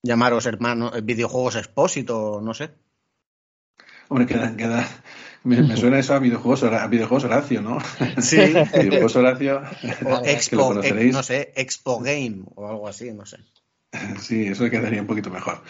llamaros hermanos videojuegos Expósito, no sé? Hombre, queda, queda, me, me, suena eso a videojuegos, a videojuegos Horacio, ¿no? Sí. videojuegos Horacio. O Expo, ex, no sé, Expo Game o algo así, no sé. Sí, eso quedaría un poquito mejor.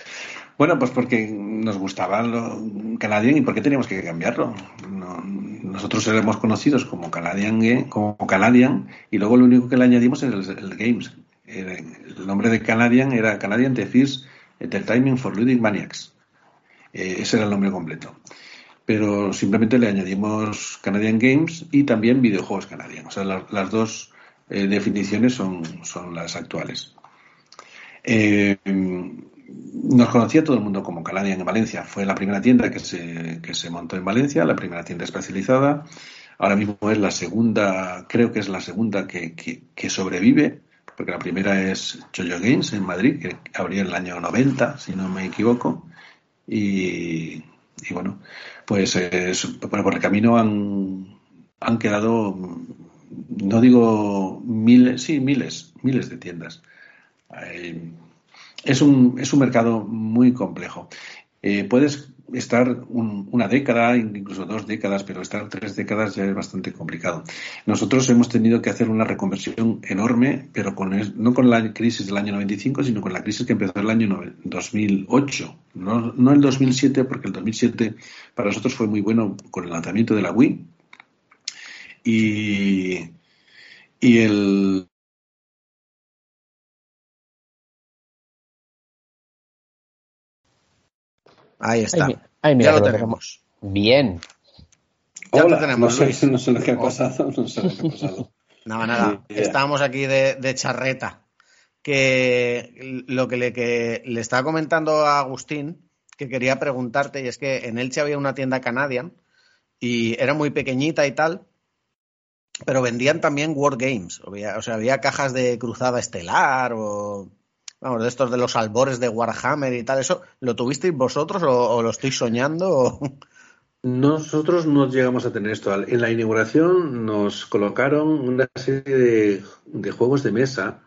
Bueno, pues porque nos gustaba lo Canadian y por qué teníamos que cambiarlo. No, nosotros éramos conocidos como Canadian, como Canadian y luego lo único que le añadimos es el, el Games. El nombre de Canadian era Canadian The First Entertainment for Ludic Maniacs. Eh, ese era el nombre completo. Pero simplemente le añadimos Canadian Games y también videojuegos Canadian. O sea, la, las dos eh, definiciones son, son las actuales. Eh, nos conocía todo el mundo como Canadian en Valencia. Fue la primera tienda que se, que se montó en Valencia, la primera tienda especializada. Ahora mismo es la segunda, creo que es la segunda que, que, que sobrevive, porque la primera es Choyo Games en Madrid, que abrió en el año 90, si no me equivoco. Y, y bueno, pues eh, por el camino han, han quedado, no digo miles, sí, miles, miles de tiendas. Es un, es un mercado muy complejo. Eh, puedes estar un, una década, incluso dos décadas, pero estar tres décadas ya es bastante complicado. Nosotros hemos tenido que hacer una reconversión enorme, pero con no con la crisis del año 95, sino con la crisis que empezó el año 2008. No, no el 2007, porque el 2007 para nosotros fue muy bueno con el lanzamiento de la Wii. Y, y el, Ahí está. Ay, ay, mira, ya lo lo tenemos. Bien. Ya Hola, lo tenemos, no Luis. sé, no sé lo que ha pasado, no sé lo que ha pasado. Nada, nada. Estábamos aquí de, de charreta. Que lo que le, que le estaba comentando a Agustín, que quería preguntarte, y es que en Elche había una tienda Canadian y era muy pequeñita y tal, pero vendían también War Games. O sea, había cajas de Cruzada Estelar o. Vamos, de estos de los albores de Warhammer y tal. ¿Eso lo tuvisteis vosotros o, o lo estoy soñando? o- Nosotros no llegamos a tener esto. En la inauguración nos colocaron una serie de, de juegos de mesa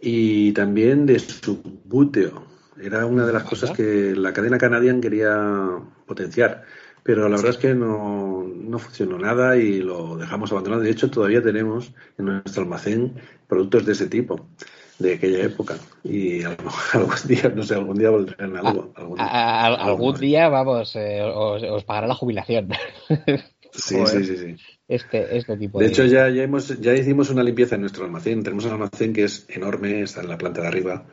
y también de subbuteo. Era una de las cosas que la cadena Canadian quería potenciar. Pero la verdad es que no, no funcionó nada y lo dejamos abandonado. De hecho, todavía tenemos en nuestro almacén productos de ese tipo, de aquella época. Y algún día, no sé, algún día volverán algo. algún, A- a- algo algún día, vamos, eh, os, os pagará la jubilación. Sí, sí, sí, sí. Este, este tipo de... De hecho, ya, ya, hemos, ya hicimos una limpieza en nuestro almacén. Tenemos un almacén que es enorme, está en la planta de arriba.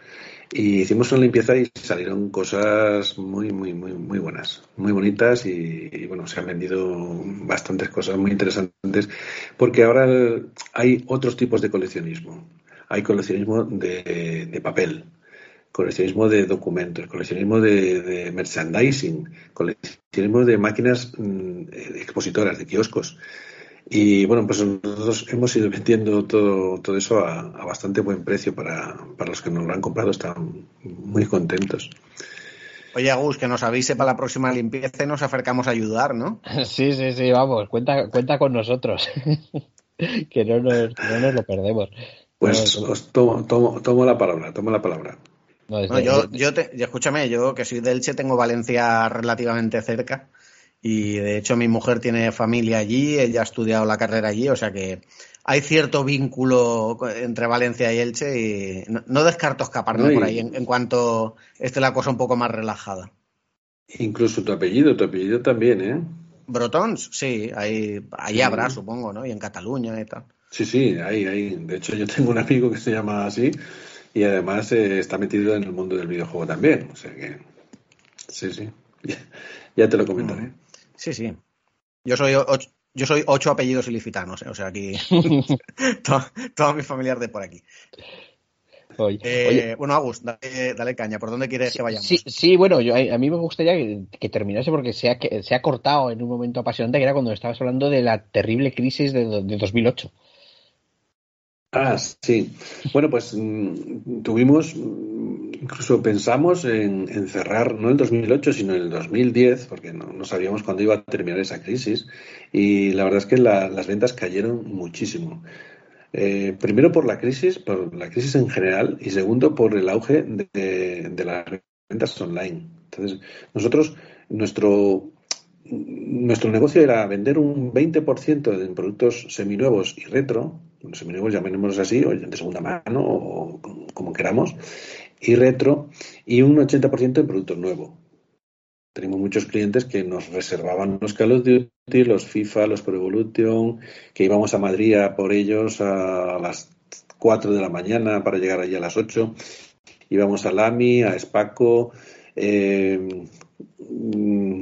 Y hicimos una limpieza y salieron cosas muy, muy, muy, muy buenas, muy bonitas y, bueno, se han vendido bastantes cosas muy interesantes porque ahora hay otros tipos de coleccionismo. Hay coleccionismo de, de papel, coleccionismo de documentos, coleccionismo de, merchandising, coleccionismo de máquinas mm, expositoras, de kioscos. Y bueno, pues nosotros hemos ido vendiendo todo, todo eso a, bastante buen precio para, para, los que nos lo han comprado, están muy contentos. Oye, Agus, que nos avise para la próxima limpieza y nos acercamos a ayudar, ¿no? Sí, sí, sí, vamos, cuenta, cuenta con nosotros, que, no nos, no nos lo perdemos. Pues os tomo, tomo, tomo la palabra, tomo la palabra. No, yo, yo te, escúchame, yo que soy de Elche, tengo Valencia relativamente cerca y de hecho mi mujer tiene familia allí, ella ha estudiado la carrera allí, o sea que hay cierto vínculo entre Valencia y Elche y no, descarto escaparme por ahí en, cuanto esté la cosa un poco más relajada. Incluso tu apellido, tu apellido también, ¿eh? Brotons, sí, ahí, ahí habrá, supongo, ¿no? Y en Cataluña y tal. Sí, sí, ahí, ahí. De hecho, yo tengo un amigo que se llama así y además eh, está metido en el mundo del videojuego también. O sea que, sí, sí. Ya, te lo comentaré. Sí, sí. Yo soy ocho, yo soy ocho apellidos ilicitanos, eh, o sea, aquí toda, mi familia de por aquí. Eh, bueno, Agus, dale, caña. ¿Por dónde quieres que vayamos? Sí, sí bueno, yo, a mí me gustaría que, terminase porque se ha, se ha cortado en un momento apasionante que era cuando estabas hablando de la terrible crisis de, de 2008. Ah, sí. Bueno, pues mm, tuvimos, mm, incluso pensamos en, cerrar no el 2008, sino en el 2010, porque no, sabíamos cuándo iba a terminar esa crisis. Y la verdad es que las ventas cayeron muchísimo. Eh, primero por la crisis, por la crisis en general, y segundo por el auge de las ventas online. Entonces, nosotros, nuestro nuestro negocio era vender un 20% de productos seminuevos y retro, seminuevos llamémoslos así, o de segunda mano, o como queramos, y retro, y un 80% en productos nuevos. Tenemos muchos clientes que nos reservaban los Call of Duty, los FIFA, los Pro Evolution, que íbamos a Madrid a por ellos a las 4 de la mañana para llegar allí a las 8. Íbamos a Lami, a Spaco, eh,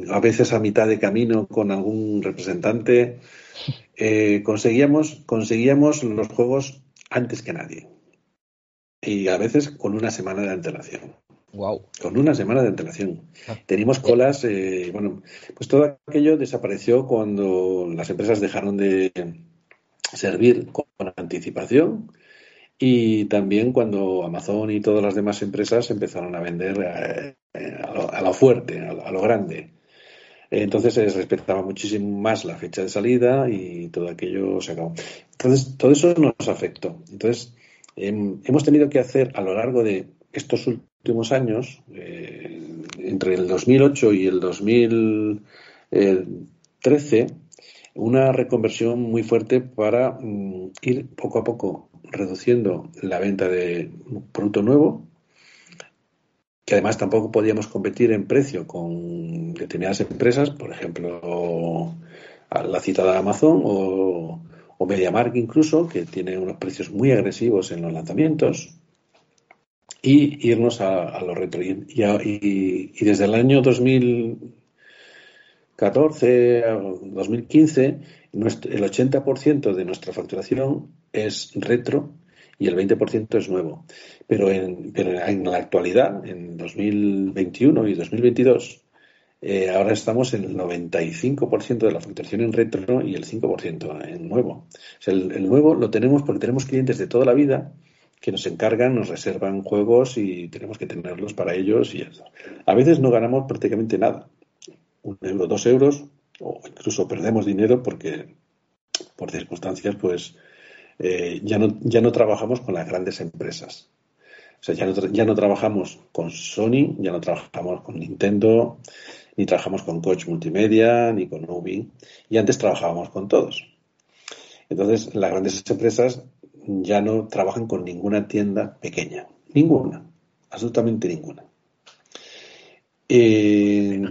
a veces a mitad de camino con algún representante. Eh, conseguíamos, conseguíamos los juegos antes que nadie. Y a veces con una semana de antelación. Wow. Con una semana de antelación. Ah. Teníamos colas, eh, bueno, pues todo aquello desapareció cuando las empresas dejaron de servir con anticipación y también cuando Amazon y todas las demás empresas empezaron a vender eh, eh, a, lo, fuerte, a lo, grande. Entonces se respetaba muchísimo más la fecha de salida y todo aquello se acabó. Entonces todo eso nos afectó. Entonces em, hemos tenido que hacer a lo largo de estos últimos años, eh, entre el 2008 y el 2013, una reconversión muy fuerte para mm, ir poco a poco reduciendo la venta de producto nuevo, que además tampoco podíamos competir en precio con determinadas empresas, por ejemplo, la citada Amazon o, MediaMark incluso, que tiene unos precios muy agresivos en los lanzamientos, y irnos a, los retro. Y, y, desde el año 2014 a 2015, el 80% de nuestra facturación es retro y el 20% es nuevo. Pero en, pero en la actualidad, en 2021 y 2022, eh, ahora estamos en el 95% de la facturación en retro y el 5% en nuevo. Sea, el, nuevo lo tenemos porque tenemos clientes de toda la vida que nos encargan, nos reservan juegos y tenemos que tenerlos para ellos. y A veces no ganamos prácticamente nada. Un euro, dos euros, o incluso perdemos dinero porque por circunstancias pues eh, ya, no, ya no trabajamos con las grandes empresas. O sea, ya no, ya no trabajamos con Sony, ya no trabajamos con Nintendo, ni trabajamos con Coach Multimedia, ni con Ubi. Y antes trabajábamos con todos. Entonces, las grandes empresas ya no trabajan con ninguna tienda pequeña. Ninguna. Absolutamente ninguna. Eh,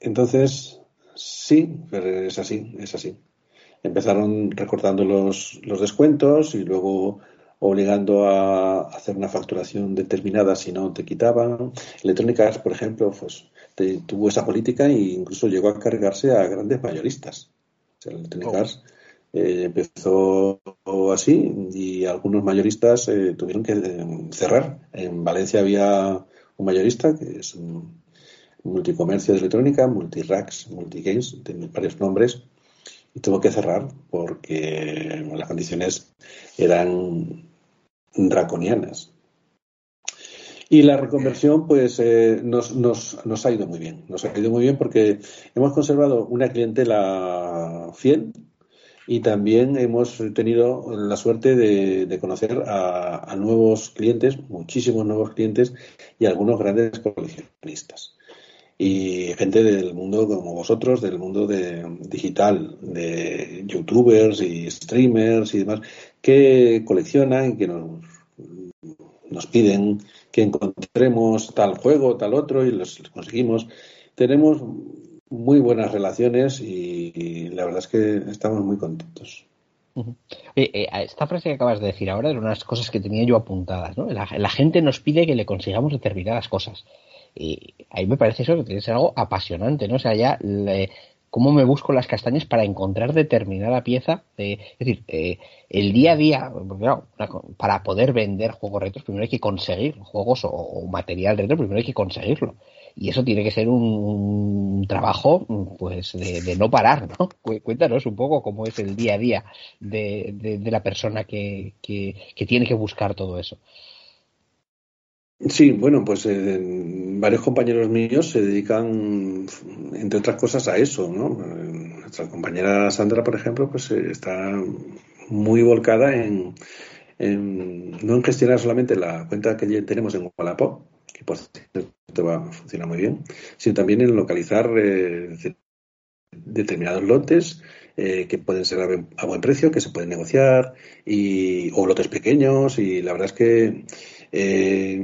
entonces, sí, es así, es así. Empezaron recortando los, los descuentos y luego obligando a hacer una facturación determinada si no te quitaban. Electronic Arts, por ejemplo, pues tuvo esa política e incluso llegó a cargarse a grandes mayoristas. Electronic oh. Arts eh, empezó así y algunos mayoristas eh, tuvieron que eh, cerrar. En Valencia había un mayorista que es un multicomercio de electrónica, multiracks, multigames, tiene varios nombres, y tuvo que cerrar porque las condiciones eran draconianas. Y la reconversión, pues, eh, nos, nos, ha ido muy bien. Nos ha ido muy bien porque hemos conservado una clientela fiel y también hemos tenido la suerte de, conocer a, nuevos clientes, muchísimos nuevos clientes y algunos grandes coleccionistas. Y gente del mundo como vosotros, del mundo de, digital, de youtubers y streamers y demás, que coleccionan y que nos nos piden que encontremos tal juego, tal otro, y los, conseguimos. Tenemos muy buenas relaciones y, la verdad es que estamos muy contentos. Eh, esta frase que acabas de decir ahora era unas cosas que tenía yo apuntadas. ¿no? La, gente nos pide que le consigamos determinadas cosas. Y ahí me parece eso que tiene que ser algo apasionante, ¿no? O sea, ya cómo me busco las castañas para encontrar determinada pieza. es decir, eh, el día a día, para poder vender juegos retros, primero hay que conseguir juegos o, material retro, primero hay que conseguirlo. Y eso tiene que ser un, trabajo pues de, no parar, ¿no? Cuéntanos un poco cómo es el día a día de, la persona que tiene que buscar todo eso. Sí, bueno, pues eh, varios compañeros míos se dedican, entre otras cosas, a eso, ¿no? Nuestra compañera Sandra, por ejemplo, pues eh, está muy volcada en, no en gestionar solamente la cuenta que tenemos en Wallapop, que por cierto va a funcionar muy bien, sino también en localizar eh, determinados lotes que pueden ser a, buen precio, que se pueden negociar, y, o lotes pequeños, y la verdad es que eh,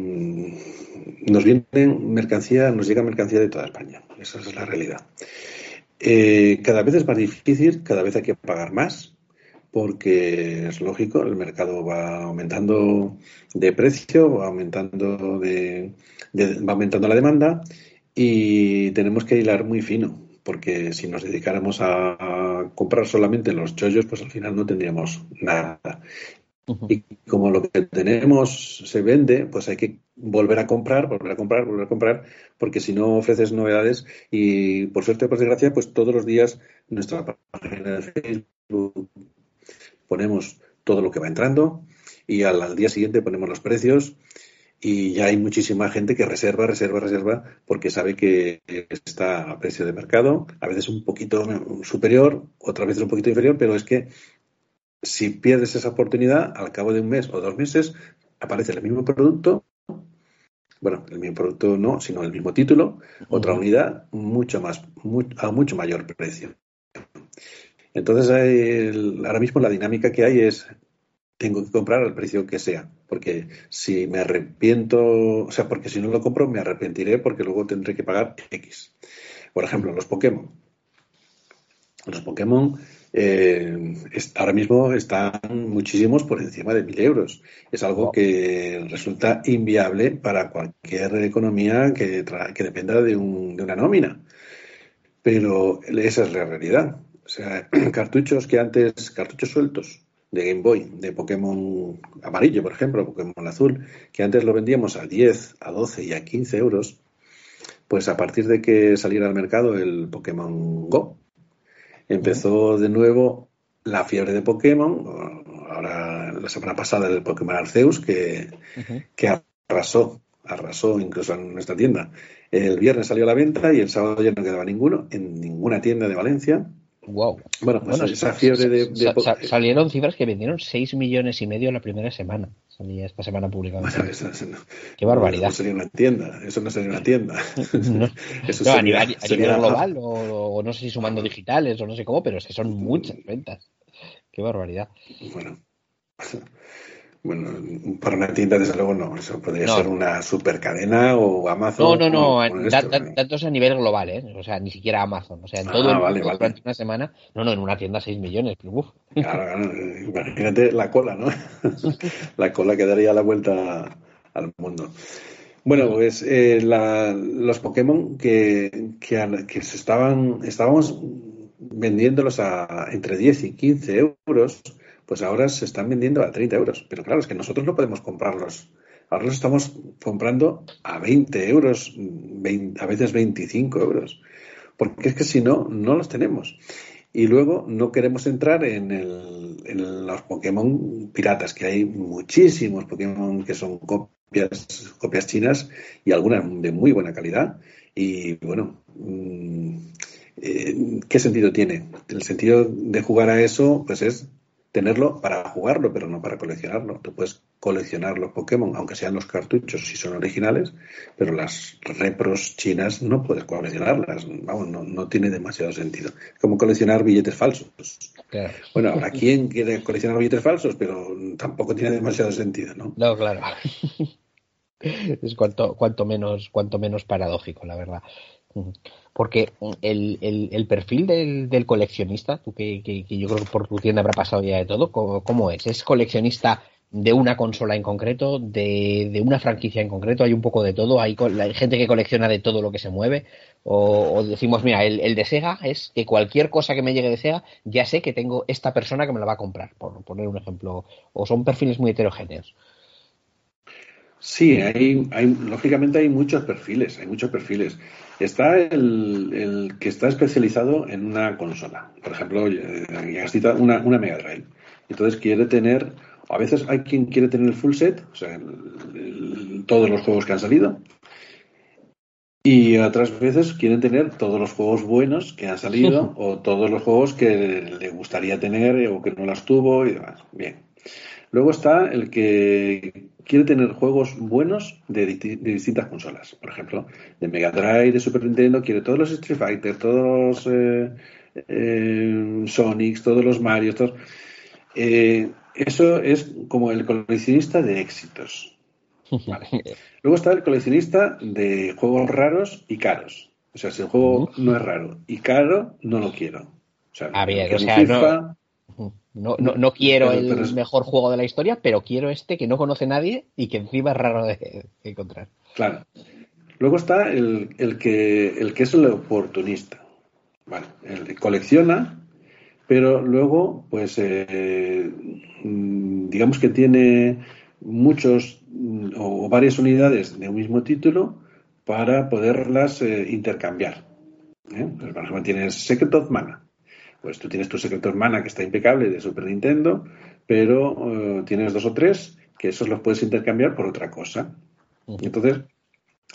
nos viene mercancía, nos llega mercancía de toda España. Esa es la realidad. Eh, cada vez es más difícil, cada vez hay que pagar más, porque es lógico, el mercado va aumentando de precio, va aumentando de, va aumentando la demanda y tenemos que hilar muy fino, porque si nos dedicáramos a comprar solamente los chollos, pues al final no tendríamos nada. Y como lo que tenemos se vende, pues hay que volver a comprar, volver a comprar, volver a comprar, porque si no ofreces novedades y por suerte, por desgracia, pues todos los días nuestra página de Facebook ponemos todo lo que va entrando y al, día siguiente ponemos los precios y ya hay muchísima gente que reserva, reserva, reserva porque sabe que está a precio de mercado, a veces un poquito superior, otras veces un poquito inferior, pero es que si pierdes esa oportunidad, al cabo de un mes o dos meses, aparece el mismo producto, bueno, el mismo producto no, sino el mismo título, otra unidad, mucho más, a mucho mayor precio. Entonces, ahora mismo la dinámica que hay es, tengo que comprar al precio que sea, porque si me arrepiento, o sea, porque si no lo compro, me arrepentiré porque luego tendré que pagar X. Por ejemplo, los Pokémon. Los Pokémon eh, ahora mismo están muchísimos por encima de mil euros. Es algo que resulta inviable para cualquier economía que, que dependa de, un, de una nómina. Pero esa es la realidad. O sea, cartuchos que antes, cartuchos sueltos de Game Boy, de Pokémon amarillo, por ejemplo, Pokémon azul, que antes lo vendíamos a 10, a 12 y a 15 euros, pues a partir de que saliera al mercado el Pokémon Go, empezó de nuevo la fiebre de Pokémon, ahora la semana pasada el Pokémon Arceus, que, que arrasó, arrasó incluso en nuestra tienda. El viernes salió a la venta y el sábado ya no quedaba ninguno en ninguna tienda de Valencia. Wow. Bueno, pues esa fiebre de, salieron cifras que vendieron 6 millones y medio la primera semana. Salía esta semana publicada. Qué barbaridad. Eso no sería una tienda. Eso no sería una tienda. eso a, nivel, global, o, no sé si sumando digitales o no sé cómo, pero es que son muchas ventas. Qué barbaridad. Bueno. Bueno, para una tienda, desde luego, no. Eso podría ser una supercadena o Amazon. No, no, no. Datos a nivel global, ¿eh? O sea, ni siquiera Amazon. O sea, en todo ah, el mundo, durante una semana. No, no, en una tienda 6 millones. Claro, claro, imagínate la cola, ¿no? la cola que daría la vuelta al mundo. Bueno, pues eh, los Pokémon que, que, se estaban, estábamos vendiéndolos a entre 10 y 15 euros, pues ahora se están vendiendo a 30 euros. Pero claro, es que nosotros no podemos comprarlos. Ahora los estamos comprando a 20 euros, a veces 25 euros. Porque es que si no, no los tenemos. Y luego no queremos entrar en, el, en los Pokémon piratas, que hay muchísimos Pokémon que son copias, copias chinas y algunas de muy buena calidad. Y bueno, mm, eh, ¿qué sentido tiene? El sentido de jugar a eso, pues es tenerlo para jugarlo, pero no para coleccionarlo. Tú puedes coleccionar los Pokémon, aunque sean los cartuchos, si son originales, pero las repros chinas no puedes coleccionarlas. Vamos, no, tiene demasiado sentido. Como coleccionar billetes falsos. Bueno, habrá quien quiere coleccionar billetes falsos, pero tampoco tiene demasiado sentido, ¿no? No, claro. es cuanto, cuanto, menos, cuanto menos paradójico, la verdad. Porque el, el, perfil del, del, coleccionista, tú que, yo creo que por tu tienda habrá pasado ya de todo, ¿cómo, es? ¿Es coleccionista de una consola en concreto, de, de, una franquicia en concreto? ¿Hay un poco de todo? ¿Hay, ¿Hay, gente que colecciona de todo lo que se mueve? O, decimos, mira, el, el, de Sega es que cualquier cosa que me llegue de Sega, ya sé que tengo esta persona que me la va a comprar, por poner un ejemplo. ¿O son perfiles muy heterogéneos? Sí, hay, hay, lógicamente hay muchos perfiles, hay muchos perfiles. Está el, que está especializado en una consola. Por ejemplo, has una, una Mega Drive. Entonces quiere tener, a veces hay quien quiere tener el full set, o sea, todos los juegos que han salido. Y otras veces quieren tener todos los juegos buenos que han salido o todos los juegos que le gustaría tener o que no las tuvo y demás. Bien. Luego está el que quiere tener juegos buenos de, distintas consolas. Por ejemplo, de Mega Drive, de Super Nintendo, quiere todos los Street Fighter, todos los eh, eh, Sonics, todos los Mario. Eh, eso es como el coleccionista de éxitos. Luego está el coleccionista de juegos raros y caros. O sea, si el juego no es raro y caro, no lo quiero. O sea, ah, o sea, no, no, no quiero el mejor juego de la historia, pero quiero este que no conoce nadie y que encima es raro de, encontrar. Claro. Luego está el, el, que, el que es el oportunista. Vale, el que colecciona, pero luego, pues, eh, mm, digamos que tiene muchos mm, o varias unidades de un mismo título para poderlas eh, intercambiar. ¿eh? Pues, por ejemplo, tienes Secret of Mana pues tú tienes tu secreto hermana que está impecable de Super Nintendo, pero eh, tienes dos o tres que esos los puedes intercambiar por otra cosa. entonces,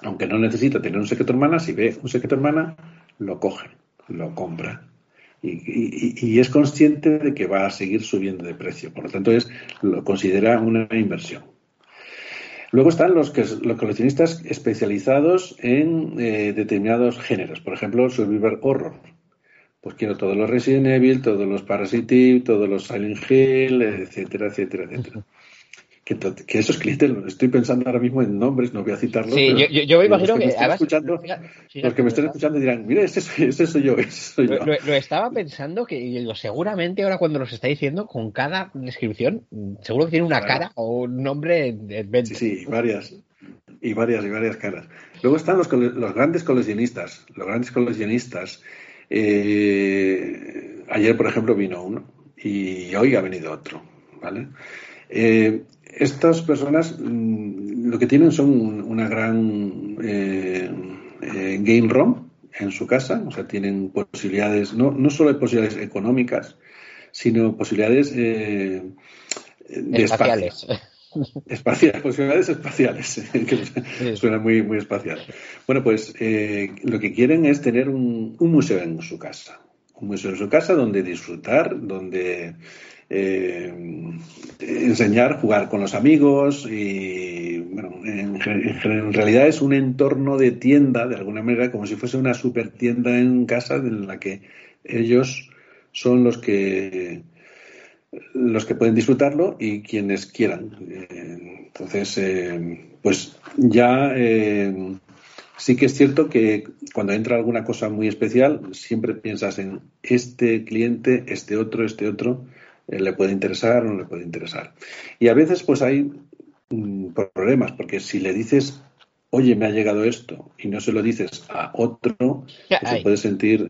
aunque no necesita tener un secreto hermana, si ve un secreto hermana, lo coge, lo compra. Y, es consciente de que va a seguir subiendo de precio. Por lo tanto, es, lo considera una inversión. Luego están los, que, los coleccionistas especializados en eh, determinados géneros. Por ejemplo, Survivor Horror pues quiero todos los Resident Evil, todos los Parasitive, todos los Silent Hill, etcétera, etcétera, etcétera. Que, que, esos clientes, estoy pensando ahora mismo en nombres, no voy a citarlos. Sí, yo, me imagino que. los que me estén escuchando dirán, mira, ese, soy yo, ese soy yo. Lo, estaba pensando que seguramente ahora cuando los está diciendo, con cada descripción, seguro que tiene una cara o un nombre. De... Sí, sí, varias. Y varias, y varias caras. Luego están los, los grandes coleccionistas. Los grandes coleccionistas eh, ayer, por ejemplo, vino uno y hoy ha venido otro, ¿vale? Eh, estas personas mm, lo que tienen son una gran eh, game ROM en su casa, o sea, tienen posibilidades, no, no solo posibilidades económicas, sino posibilidades de espaciales. Espaciales, posibilidades espaciales, que suena muy, muy espacial. Bueno, pues eh, lo que quieren es tener un, museo en su casa. Un museo en su casa donde disfrutar, donde eh, enseñar, jugar con los amigos y, bueno, en, en, realidad es un entorno de tienda, de alguna manera, como si fuese una super tienda en casa en la que ellos son los que los que pueden disfrutarlo y quienes quieran. Eh, entonces, eh, pues ya eh, sí que es cierto que cuando entra alguna cosa muy especial, siempre piensas en este cliente, este otro, este otro, le puede interesar o no le puede interesar. Y a veces pues hay mm, problemas, porque si le dices, oye, me ha llegado esto, y no se lo dices a otro, pues se puede sentir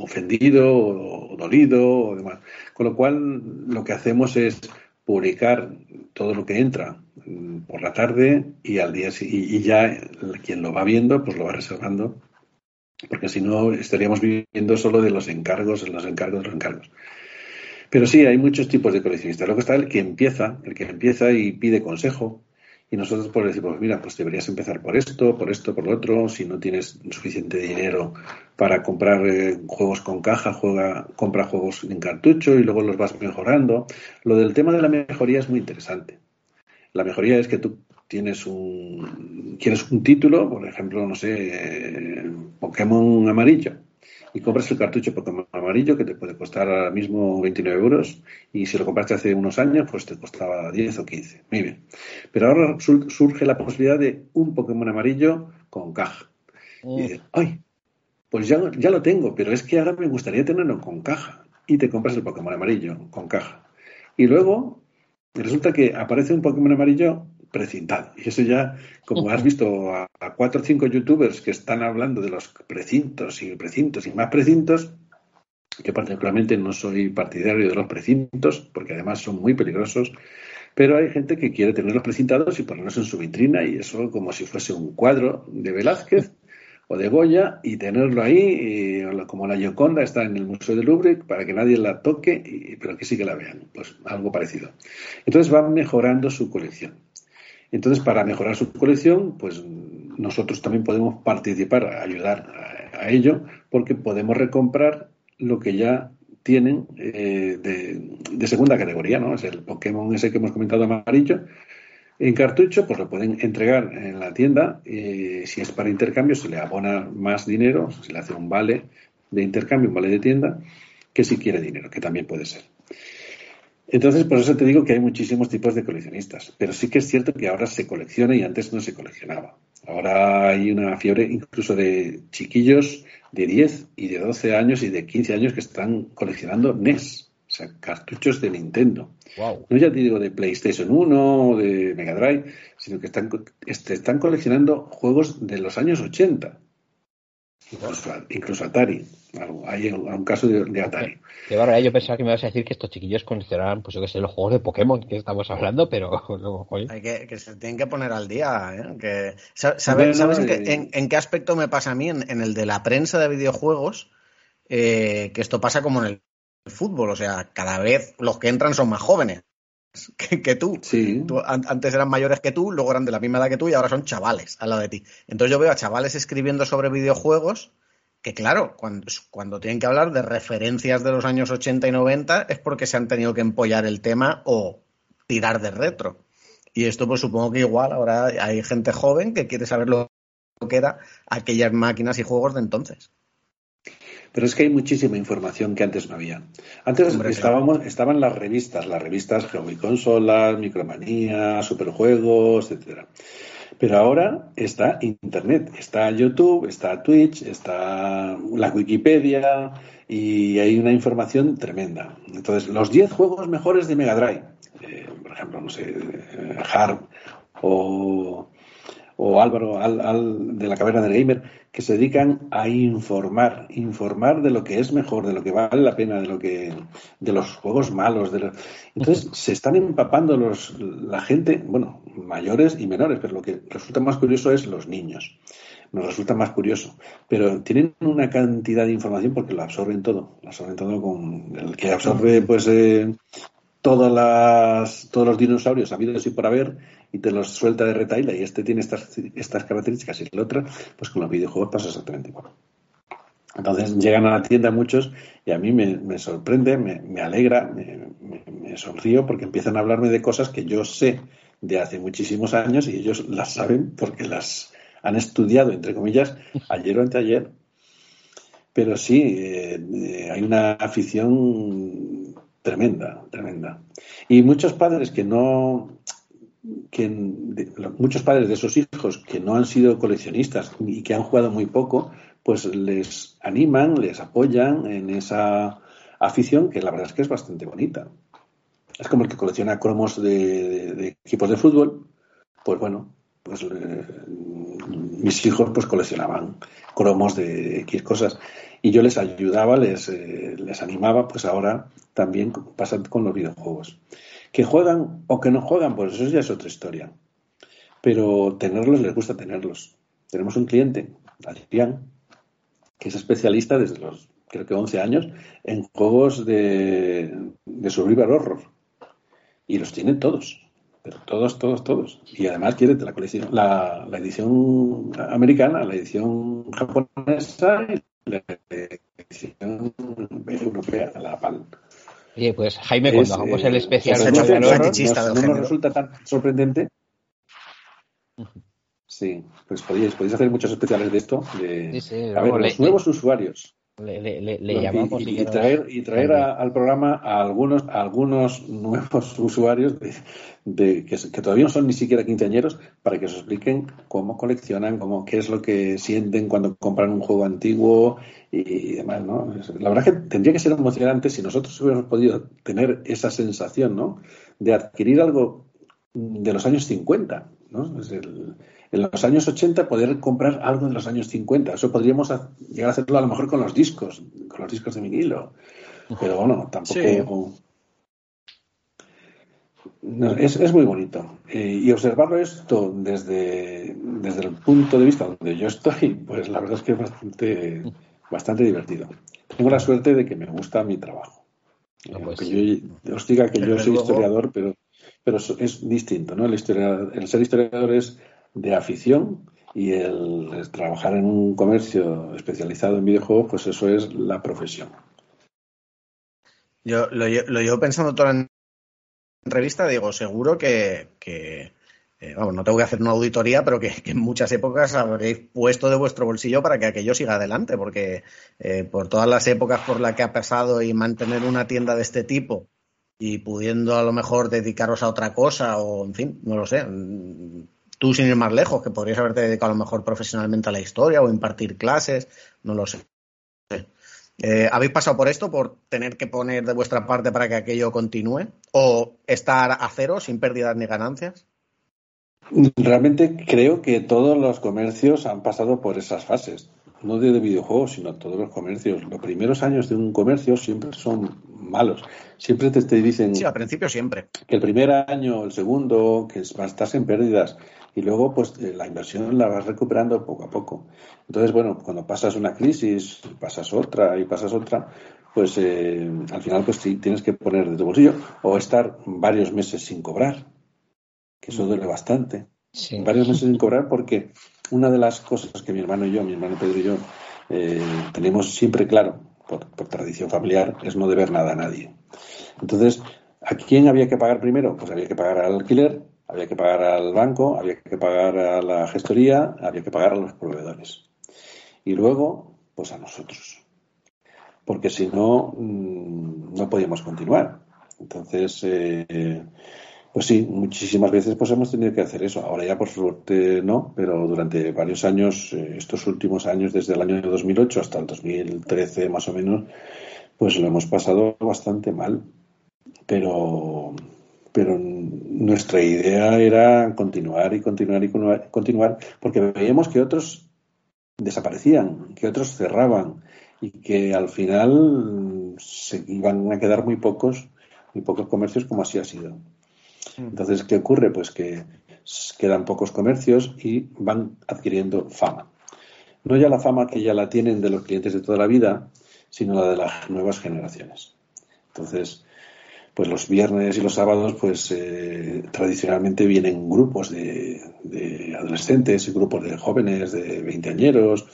ofendido o dolido o demás. Con lo cual, lo que hacemos es publicar todo lo que entra mm, por la tarde y al día y ya quien lo va viendo, pues lo va reservando, porque si no estaríamos viviendo solo de los encargos, los encargos, los encargos. Pero sí, hay muchos tipos de coleccionistas. Luego está el que empieza, el que empieza y pide consejo, y nosotros pues mira, pues deberías empezar por esto, por esto, por lo otro. Si no tienes suficiente dinero para comprar eh, juegos con caja, juega, compra juegos en cartucho y luego los vas mejorando. Lo del tema de la mejoría es muy interesante. La mejoría es que tú tienes un, quieres un título, por ejemplo, no sé, eh, Pokémon amarillo y compras el cartucho Pokémon amarillo que te puede costar ahora mismo 29 euros y si lo compraste hace unos años pues te costaba 10 o 15. Muy bien. Pero ahora surge la posibilidad de un Pokémon amarillo con caja. Y dices, ay, pues ya, ya lo tengo, pero es que ahora me gustaría tenerlo con caja. Y te compras el Pokémon amarillo con caja. Y luego resulta que aparece un Pokémon amarillo precintado. Y eso ya, como has visto a, cuatro o cinco youtubers que están hablando de los precintos y precintos y más precintos, que particularmente no soy partidario de los precintos, porque además son muy peligrosos, pero hay gente que quiere tenerlos precintados y ponerlos en su vitrina y eso como si fuese un cuadro de Velázquez o de Goya y tenerlo ahí, como la Gioconda está en el Museo del Louvre, para que nadie la toque, pero que sí que la vean, pues algo parecido. Entonces van mejorando su colección. Entonces, para mejorar su colección, pues nosotros también podemos participar, ayudar a, ello, porque podemos recomprar lo que ya tienen eh, de, segunda categoría, ¿no? Es el Pokémon ese que hemos comentado amarillo. En cartucho, pues lo pueden entregar en la tienda. y si es para intercambio, se le abona más dinero, se le hace un vale de intercambio, un vale de tienda, que si quiere dinero, que también puede ser. Entonces, por eso te digo que hay muchísimos tipos de coleccionistas, pero sí que es cierto que ahora se colecciona y antes no se coleccionaba. Ahora hay una fiebre incluso de chiquillos de 10 y de 12 años y de 15 años que están coleccionando NES, o sea, cartuchos de Nintendo. No ya te digo de PlayStation 1 o de Mega Drive, sino que están, están coleccionando juegos de los años 80. Incluso, Atari. Hay un caso de, Atari. Qué barbaridad, yo pensaba que me ibas a decir que estos chiquillos consideraban, pues yo que sé, los juegos de Pokémon que estamos hablando, pero Hay que, se tienen que poner al día. ¿eh? Que, ¿Sabes, en, qué, aspecto me pasa a mí? En, el de la prensa de videojuegos, eh, que esto pasa como en el fútbol. O sea, cada vez los que entran son más jóvenes que, tú. Sí. Antes eran mayores que tú, luego eran de la misma edad que tú y ahora son chavales al lado de ti. Entonces yo veo a chavales escribiendo sobre videojuegos que, claro, cuando, cuando tienen que hablar de referencias de los años 80 y 90 es porque se han tenido que empollar el tema o tirar de retro. Y esto pues supongo que igual ahora hay gente joven que quiere saber lo que eran aquellas máquinas y juegos de entonces. Pero es que hay muchísima información que antes no había. Antes estábamos, estaban las revistas, las revistas Hobby Consolas, Micromanía, Superjuegos, etcétera. Pero ahora está Internet, está YouTube, está Twitch, está la Wikipedia y hay una información tremenda. Entonces, los 10 juegos mejores de Mega Drive, eh, por ejemplo, no sé, eh, Harp o o Álvaro al, de la Caverna del Gamer, que se dedican a informar, informar de lo que es mejor, de lo que vale la pena, de lo que, de los juegos malos. De Entonces se están empapando los, la gente, bueno, mayores y menores, pero lo que resulta más curioso es los niños. Nos resulta más curioso, pero tienen una cantidad de información porque lo absorben todo, lo absorben todo con el que absorbe, pues. Eh, todas las, todos los dinosaurios habidos y por haber y te los suelta de retaila y este tiene estas, estas características y el otro, pues con los videojuegos pasa exactamente igual. Entonces llegan a la tienda muchos y a mí me, sorprende, me, alegra, me, sonrío porque empiezan a hablarme de cosas que yo sé de hace muchísimos años y ellos las saben porque las han estudiado, entre comillas, ayer o anteayer. Pero sí, eh, hay una afición tremenda, tremenda. Y muchos padres que no, que muchos padres de esos hijos que no han sido coleccionistas y que han jugado muy poco, pues les animan, les apoyan en esa afición que la verdad es que es bastante bonita. Es como el que colecciona cromos de, equipos de fútbol, pues bueno, pues eh, mis hijos pues coleccionaban cromos de X cosas y yo les ayudaba, les, eh, les animaba, pues ahora también pasa con los videojuegos. Que juegan o que no juegan, pues eso ya es otra historia. Pero tenerlos les gusta tenerlos. Tenemos un cliente, Adrián, que es especialista desde los, creo que 11 años, en juegos de, de Survivor Horror. Y los tiene todos. Pero todos, todos, todos. Y además quiere la colección, la, la edición americana, la edición japonesa y la edición europea, la PAL. Oye, pues Jaime, cuando hagamos el eh, especial no, nos resulta tan sorprendente. Sí, pues podéis, podéis hacer muchos especiales de esto. De, a ver, los nuevos usuarios. Le, llamamos y, traer, y traer al programa a algunos, algunos nuevos usuarios de, que, todavía no son ni siquiera quinceañeros para que os expliquen cómo coleccionan, cómo, qué es lo que sienten cuando compran un juego antiguo y, demás, ¿no? La verdad es que tendría que ser emocionante si nosotros hubiéramos podido tener esa sensación, ¿no? De adquirir algo de los años 50, ¿no? Es el, en los años 80 poder comprar algo de los años 50. Eso podríamos llegar a hacerlo a lo mejor con los discos, con los discos de vinilo. Pero bueno, tampoco. es, muy bonito. Eh, y observarlo esto desde, desde el punto de vista donde yo estoy, pues la verdad es que es bastante, bastante divertido. Tengo la suerte de que me gusta mi trabajo. Ah, pues yo os diga que yo soy historiador, pero, pero es distinto, ¿no? El, el ser historiador es de afición y el, trabajar en un comercio especializado en videojuegos, pues eso es la profesión. Yo lo, llevo pensando toda la entrevista, digo, seguro que, eh, vamos, no tengo que hacer una auditoría, pero que, en muchas épocas habréis puesto de vuestro bolsillo para que aquello siga adelante, porque eh, por todas las épocas por las que ha pasado y mantener una tienda de este tipo y pudiendo a lo mejor dedicaros a otra cosa o, en fin, no lo sé, tú sin ir más lejos, que podrías haberte dedicado a lo mejor profesionalmente a la historia o impartir clases, no lo sé. Eh, ¿Habéis pasado por esto, por tener que poner de vuestra parte para que aquello continúe? ¿O estar a cero, sin pérdidas ni ganancias? Realmente creo que todos los comercios han pasado por esas fases, no de videojuegos, sino todos los comercios. Los primeros años de un comercio siempre son malos. Siempre te, te dicen. Sí, al principio siempre. Que el primer año, el segundo, que estás en pérdidas y luego pues eh, la inversión la vas recuperando poco a poco. Entonces, bueno, cuando pasas una crisis, pasas otra y pasas otra, pues eh, al final pues tienes que poner de tu bolsillo o estar varios meses sin cobrar, que eso duele bastante. Varios meses sin cobrar porque una de las cosas que mi hermano y yo, mi hermano Pedro y yo, eh, tenemos siempre claro, por, por, tradición familiar, es no deber nada a nadie. Entonces, ¿a quién había que pagar primero? Pues había que pagar al alquiler había que pagar al banco, había que pagar a la gestoría, había que pagar a los proveedores. Y luego, pues a nosotros. Porque si no, mm, no podíamos continuar. Entonces, eh, pues sí, muchísimas veces pues hemos tenido que hacer eso. Ahora ya por suerte no, pero durante varios años, eh, estos últimos años, desde el año 2008 hasta el 2013 más o menos, pues lo hemos pasado bastante mal. Pero pero nuestra idea era continuar y continuar y continuar, porque veíamos que otros desaparecían, que otros cerraban y que al final se iban a quedar muy pocos, muy pocos comercios como así ha sido. Mm. Entonces, ¿qué ocurre? Pues que quedan pocos comercios y van adquiriendo fama. No ya la fama que ya la tienen de los clientes de toda la vida, sino la de las nuevas generaciones. Entonces, pues los viernes y los sábados, pues eh, tradicionalmente vienen grupos de, adolescentes, grupos de jóvenes, de veinteañeros,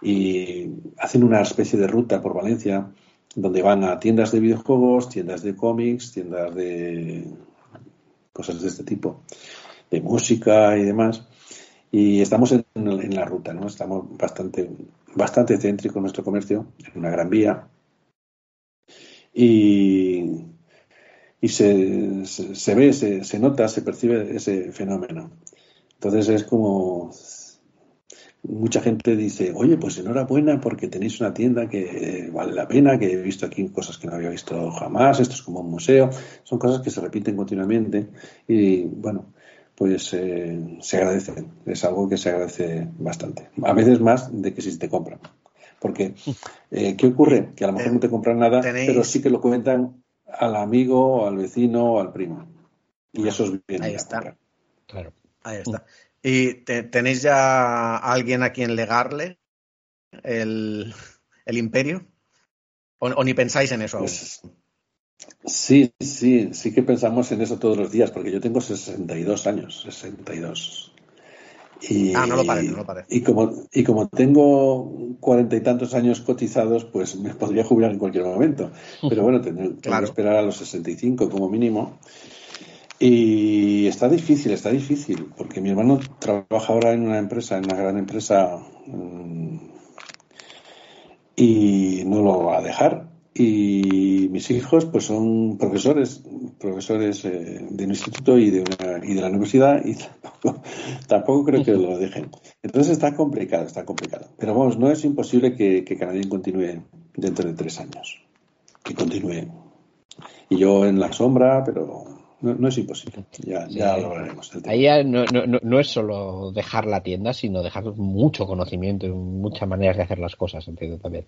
y hacen una especie de ruta por Valencia, donde van a tiendas de videojuegos, tiendas de cómics, tiendas de cosas de este tipo, de música y demás. Y estamos en, en la ruta, ¿no? Estamos bastante, bastante céntrico en nuestro comercio, en una gran vía. Y y se, se, ve, se, se, nota, se percibe ese fenómeno. Entonces es como mucha gente dice, oye, pues enhorabuena porque tenéis una tienda que vale la pena, que he visto aquí cosas que no había visto jamás, esto es como un museo, son cosas que se repiten continuamente y bueno, pues eh, se agradece, es algo que se agradece bastante, a veces más de que si te compran. Porque, eh, ¿qué ocurre? Que a lo mejor no te compran nada, pero sí que lo cuentan al amigo, al vecino o al primo. Y eso es bien. Ahí está. Claro. Ahí está. ¿Y tenéis ya alguien a quien legarle el, el imperio? ¿O, ni pensáis en eso pues, Sí, sí, sí que pensamos en eso todos los días, porque yo tengo 62 años, 62. Y, ah, no lo parece, no lo parece. Y como, y como tengo cuarenta y tantos años cotizados, pues me podría jubilar en cualquier momento. Pero bueno, tendré, que esperar a los 65 como mínimo. Y está difícil, está difícil, porque mi hermano trabaja ahora en una empresa, en una gran empresa, mm, y no lo va a dejar. Y mis hijos, pues son profesores, profesores eh, de un instituto y de, una, y de la universidad, y tampoco, tampoco creo que lo dejen. Entonces está complicado, está complicado. Pero vamos, no es imposible que, que Canadá continúe dentro de tres años. Que continúe. Y yo en la sombra, pero no, es imposible, ya, ya lo hablaremos. Ahí no, no, no, es solo dejar la tienda, sino dejar mucho conocimiento y muchas maneras de hacer las cosas, entiendo también.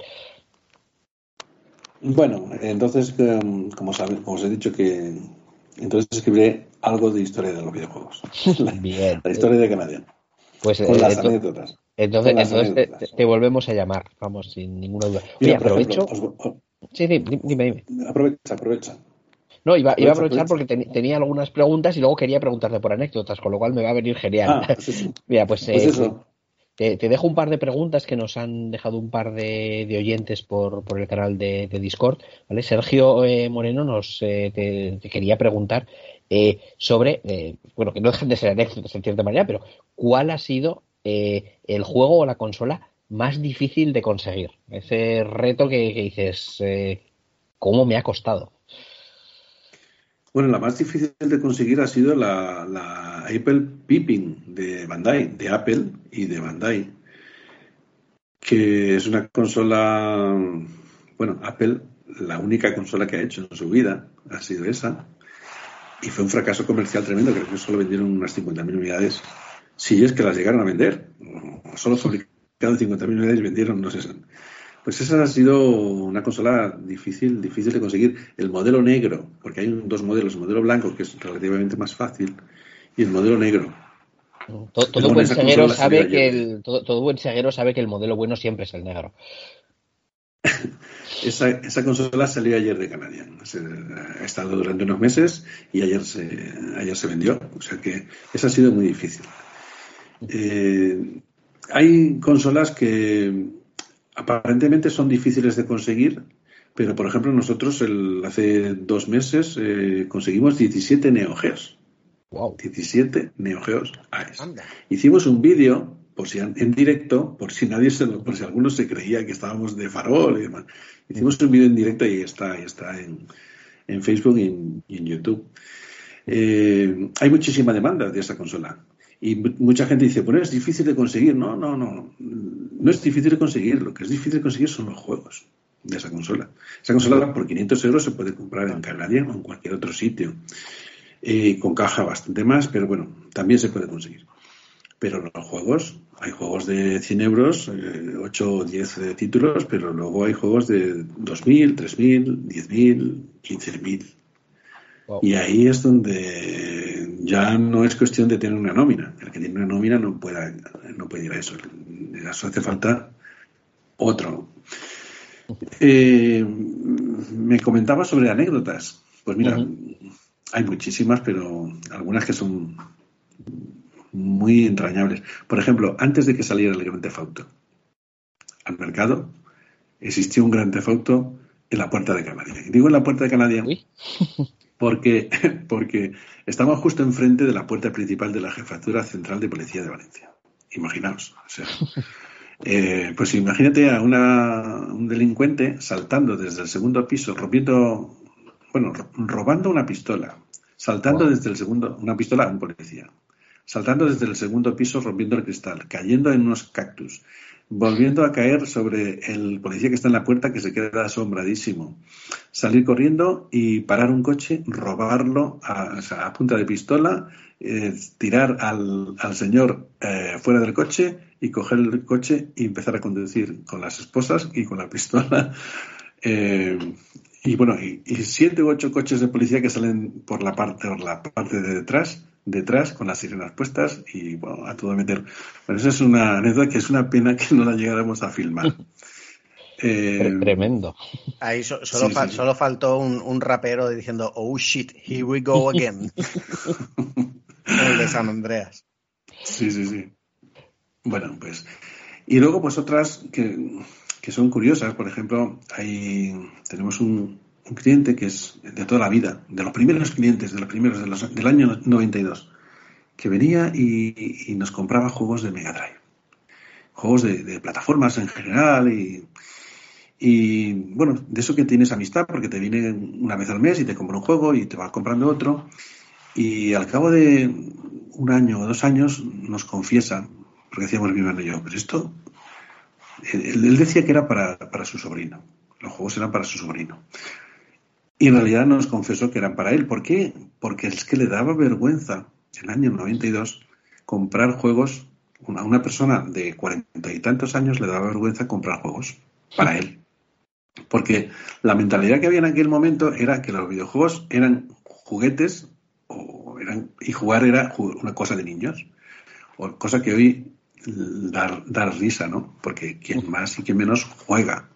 Bueno, entonces, em, como, como os he dicho que entonces escribiré algo de historia de los videojuegos. Bien. la historia de Canadian. Pues, con las anécdotas. Entonces, entonces Te, volvemos a llamar, vamos, sin ninguna duda. Oye, aprovecho. Sí, dime, dime. Aprovecha, aprovecha. No, iba, iba a aprovechar porque tenía algunas preguntas y luego quería preguntarte por anécdotas, con lo cual me va a venir genial. Ah, pues Mira, pues, pues eh, te, dejo un par de preguntas que nos han dejado un par de, oyentes por, por, el canal de, Discord. ¿vale? Sergio eh, Moreno nos eh, te, quería preguntar sobre, bueno, que no dejan de ser anécdotas en cierta manera, pero ¿cuál ha sido el juego o la consola más difícil de conseguir? Ese reto que, que dices, ¿cómo me ha costado? Bueno, la más difícil de conseguir ha sido la, Apple Pippin de Bandai, de Apple y de Bandai, que es una consola, bueno, Apple, la única consola que ha hecho en su vida ha sido esa, y fue un fracaso comercial tremendo, creo que solo vendieron unas 50.000 unidades, si es que las llegaron a vender, solo fabricaron 50.000 unidades y vendieron, no sé, pues esa ha sido una consola difícil, difícil de conseguir. El modelo negro, porque hay dos modelos, el modelo blanco, que es relativamente más fácil, y el modelo negro. Todo, buen seguero sabe que el, todo, buen sabe que el modelo bueno siempre es el negro. esa, esa, consola salió ayer de Canadian. ha estado durante unos meses y ayer se, ayer se vendió. O sea que esa ha sido muy difícil. Eh, hay consolas que aparentemente son difíciles de conseguir, pero por ejemplo nosotros el, hace dos meses eh, conseguimos 17 Neo Geos. Wow. 17 Neo Geos Hicimos un vídeo por si en directo, por si nadie se por si alguno se creía que estábamos de farol y demás. Hicimos un vídeo en directo y está, y está en, en Facebook y en, YouTube. Eh, hay muchísima demanda de esa consola. Y mucha gente dice, bueno, es difícil de conseguir. No, no, no. No es difícil de conseguir. Lo que es difícil de conseguir son los juegos de esa consola. Esa consola por 500 euros se puede comprar en Canadian o en cualquier otro sitio. Eh, con caja bastante más, pero bueno, también se puede conseguir. Pero los juegos, hay juegos de 100 euros, 8 o 10 títulos, pero luego hay juegos de 2.000, 3.000, 10.000, 15.000. Y ahí es donde ya no es cuestión de tener una nómina. El que tiene una nómina no puede, no puede ir a eso. Eso hace falta otro. Eh, me comentaba sobre anécdotas. Pues mira, hay muchísimas, pero algunas que son muy entrañables. Por ejemplo, antes de que saliera el Gran Theft al mercado, existió un Gran Theft en la puerta de Canadá. Digo en la puerta de Canadá porque, porque estamos justo enfrente de la puerta principal de la Jefatura Central de Policía de Valencia. Imaginaos. O sea, eh, pues imagínate a una, un delincuente saltando desde el segundo piso, rompiendo bueno, robando una pistola, saltando desde el segundo, una pistola a un policía, saltando desde el segundo piso, rompiendo el cristal, cayendo en unos cactus, volviendo a caer sobre el policía que está en la puerta que se queda asombradísimo, salir corriendo y parar un coche, robarlo a, punta de pistola, eh, tirar al, señor eh, fuera del coche y coger el coche y empezar a conducir con las esposas y con la pistola. Eh, y bueno, y, siete u ocho coches de policía que salen por la parte, por la parte de detrás detrás con las sirenas puestas y bueno, a todo meter. Bueno, esa es una anécdota que es una pena que no la llegáramos a filmar. Eh, tremendo. Ahí solo, solo faltó un, rapero diciendo, oh shit, here we go again. el de San Andreas. Sí, sí, sí. Bueno, pues. Y luego, pues otras que, que son curiosas. Por ejemplo, hay, tenemos un, un cliente que es de toda la vida, de los primeros clientes, de los primeros del año 92, que venía y, nos compraba juegos de Mega Drive, juegos de, plataformas en general y, y, bueno, de eso que tienes amistad porque te viene una vez al mes y te compra un juego y te va comprando otro. Y al cabo de un año o dos años nos confiesa, porque decíamos mi hermano y yo, pero esto, él, él decía que era para, para su sobrino, los juegos eran para su sobrino. Y en realidad nos confesó que eran para él. ¿Por qué? Porque es que le daba vergüenza en el año 92 comprar juegos. A una persona de cuarenta y tantos años le daba vergüenza comprar juegos para él. Porque la mentalidad que había en aquel momento era que los videojuegos eran juguetes o eran, y jugar era una cosa de niños. O cosa que hoy da, risa, ¿no? Porque quien más y quien menos juega.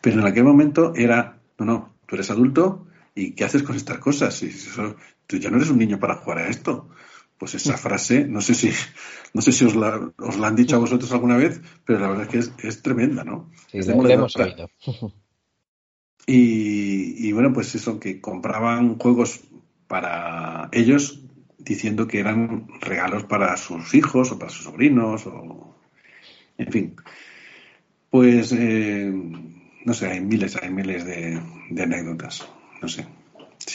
Pero en aquel momento era, no, no, tú eres adulto y ¿qué haces con estas cosas? Y tú ya no eres un niño para jugar a esto. Pues esa frase, no sé si, no sé si os la, os la han dicho a vosotros alguna vez, pero la verdad es que es, tremenda, ¿no? Sí, lo hemos oído. Y, bueno, pues eso, que compraban juegos para ellos diciendo que eran regalos para sus hijos o para sus sobrinos o en fin pues eh, no sé, hay miles, hay miles de, anécdotas. No sé.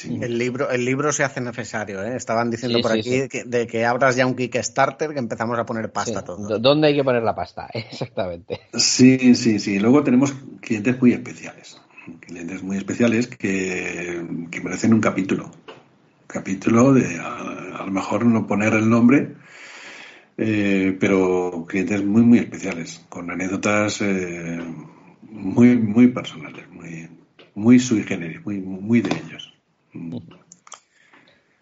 El, libro, el libro se hace necesario, ¿eh? Estaban diciendo por aquí de que abras ya un Kickstarter que empezamos a poner pasta todo. ¿Dónde hay que poner la pasta? Exactamente. Sí, sí, sí. Luego tenemos clientes muy especiales. Clientes muy especiales que, merecen un capítulo. capítulo de a, lo mejor no poner el nombre, eh, pero clientes muy, muy especiales, con anécdotas eh, muy, muy personales, muy, muy sui generis, muy, muy de ellos.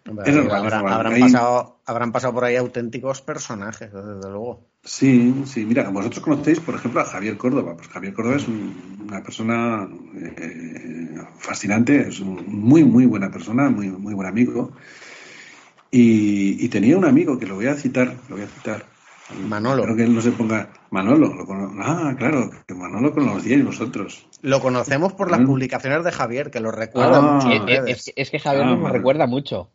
habrán, pasado, habrán pasado por ahí auténticos personajes, desde luego. Sí, sí, mira, vosotros conocéis, por ejemplo, a Javier Córdoba. Pues Javier Córdoba es una persona eh, fascinante, es un muy, muy buena persona, muy, muy buen amigo. Y, y, tenía un amigo que lo voy a citar, lo voy a citar, Manolo. Creo que él no se ponga. Manolo. Ah, claro, que Manolo conocíais vosotros. Lo conocemos por las publicaciones de Javier, que lo recuerda ah. mucho. Es, que Javier ah, nos recuerda mucho.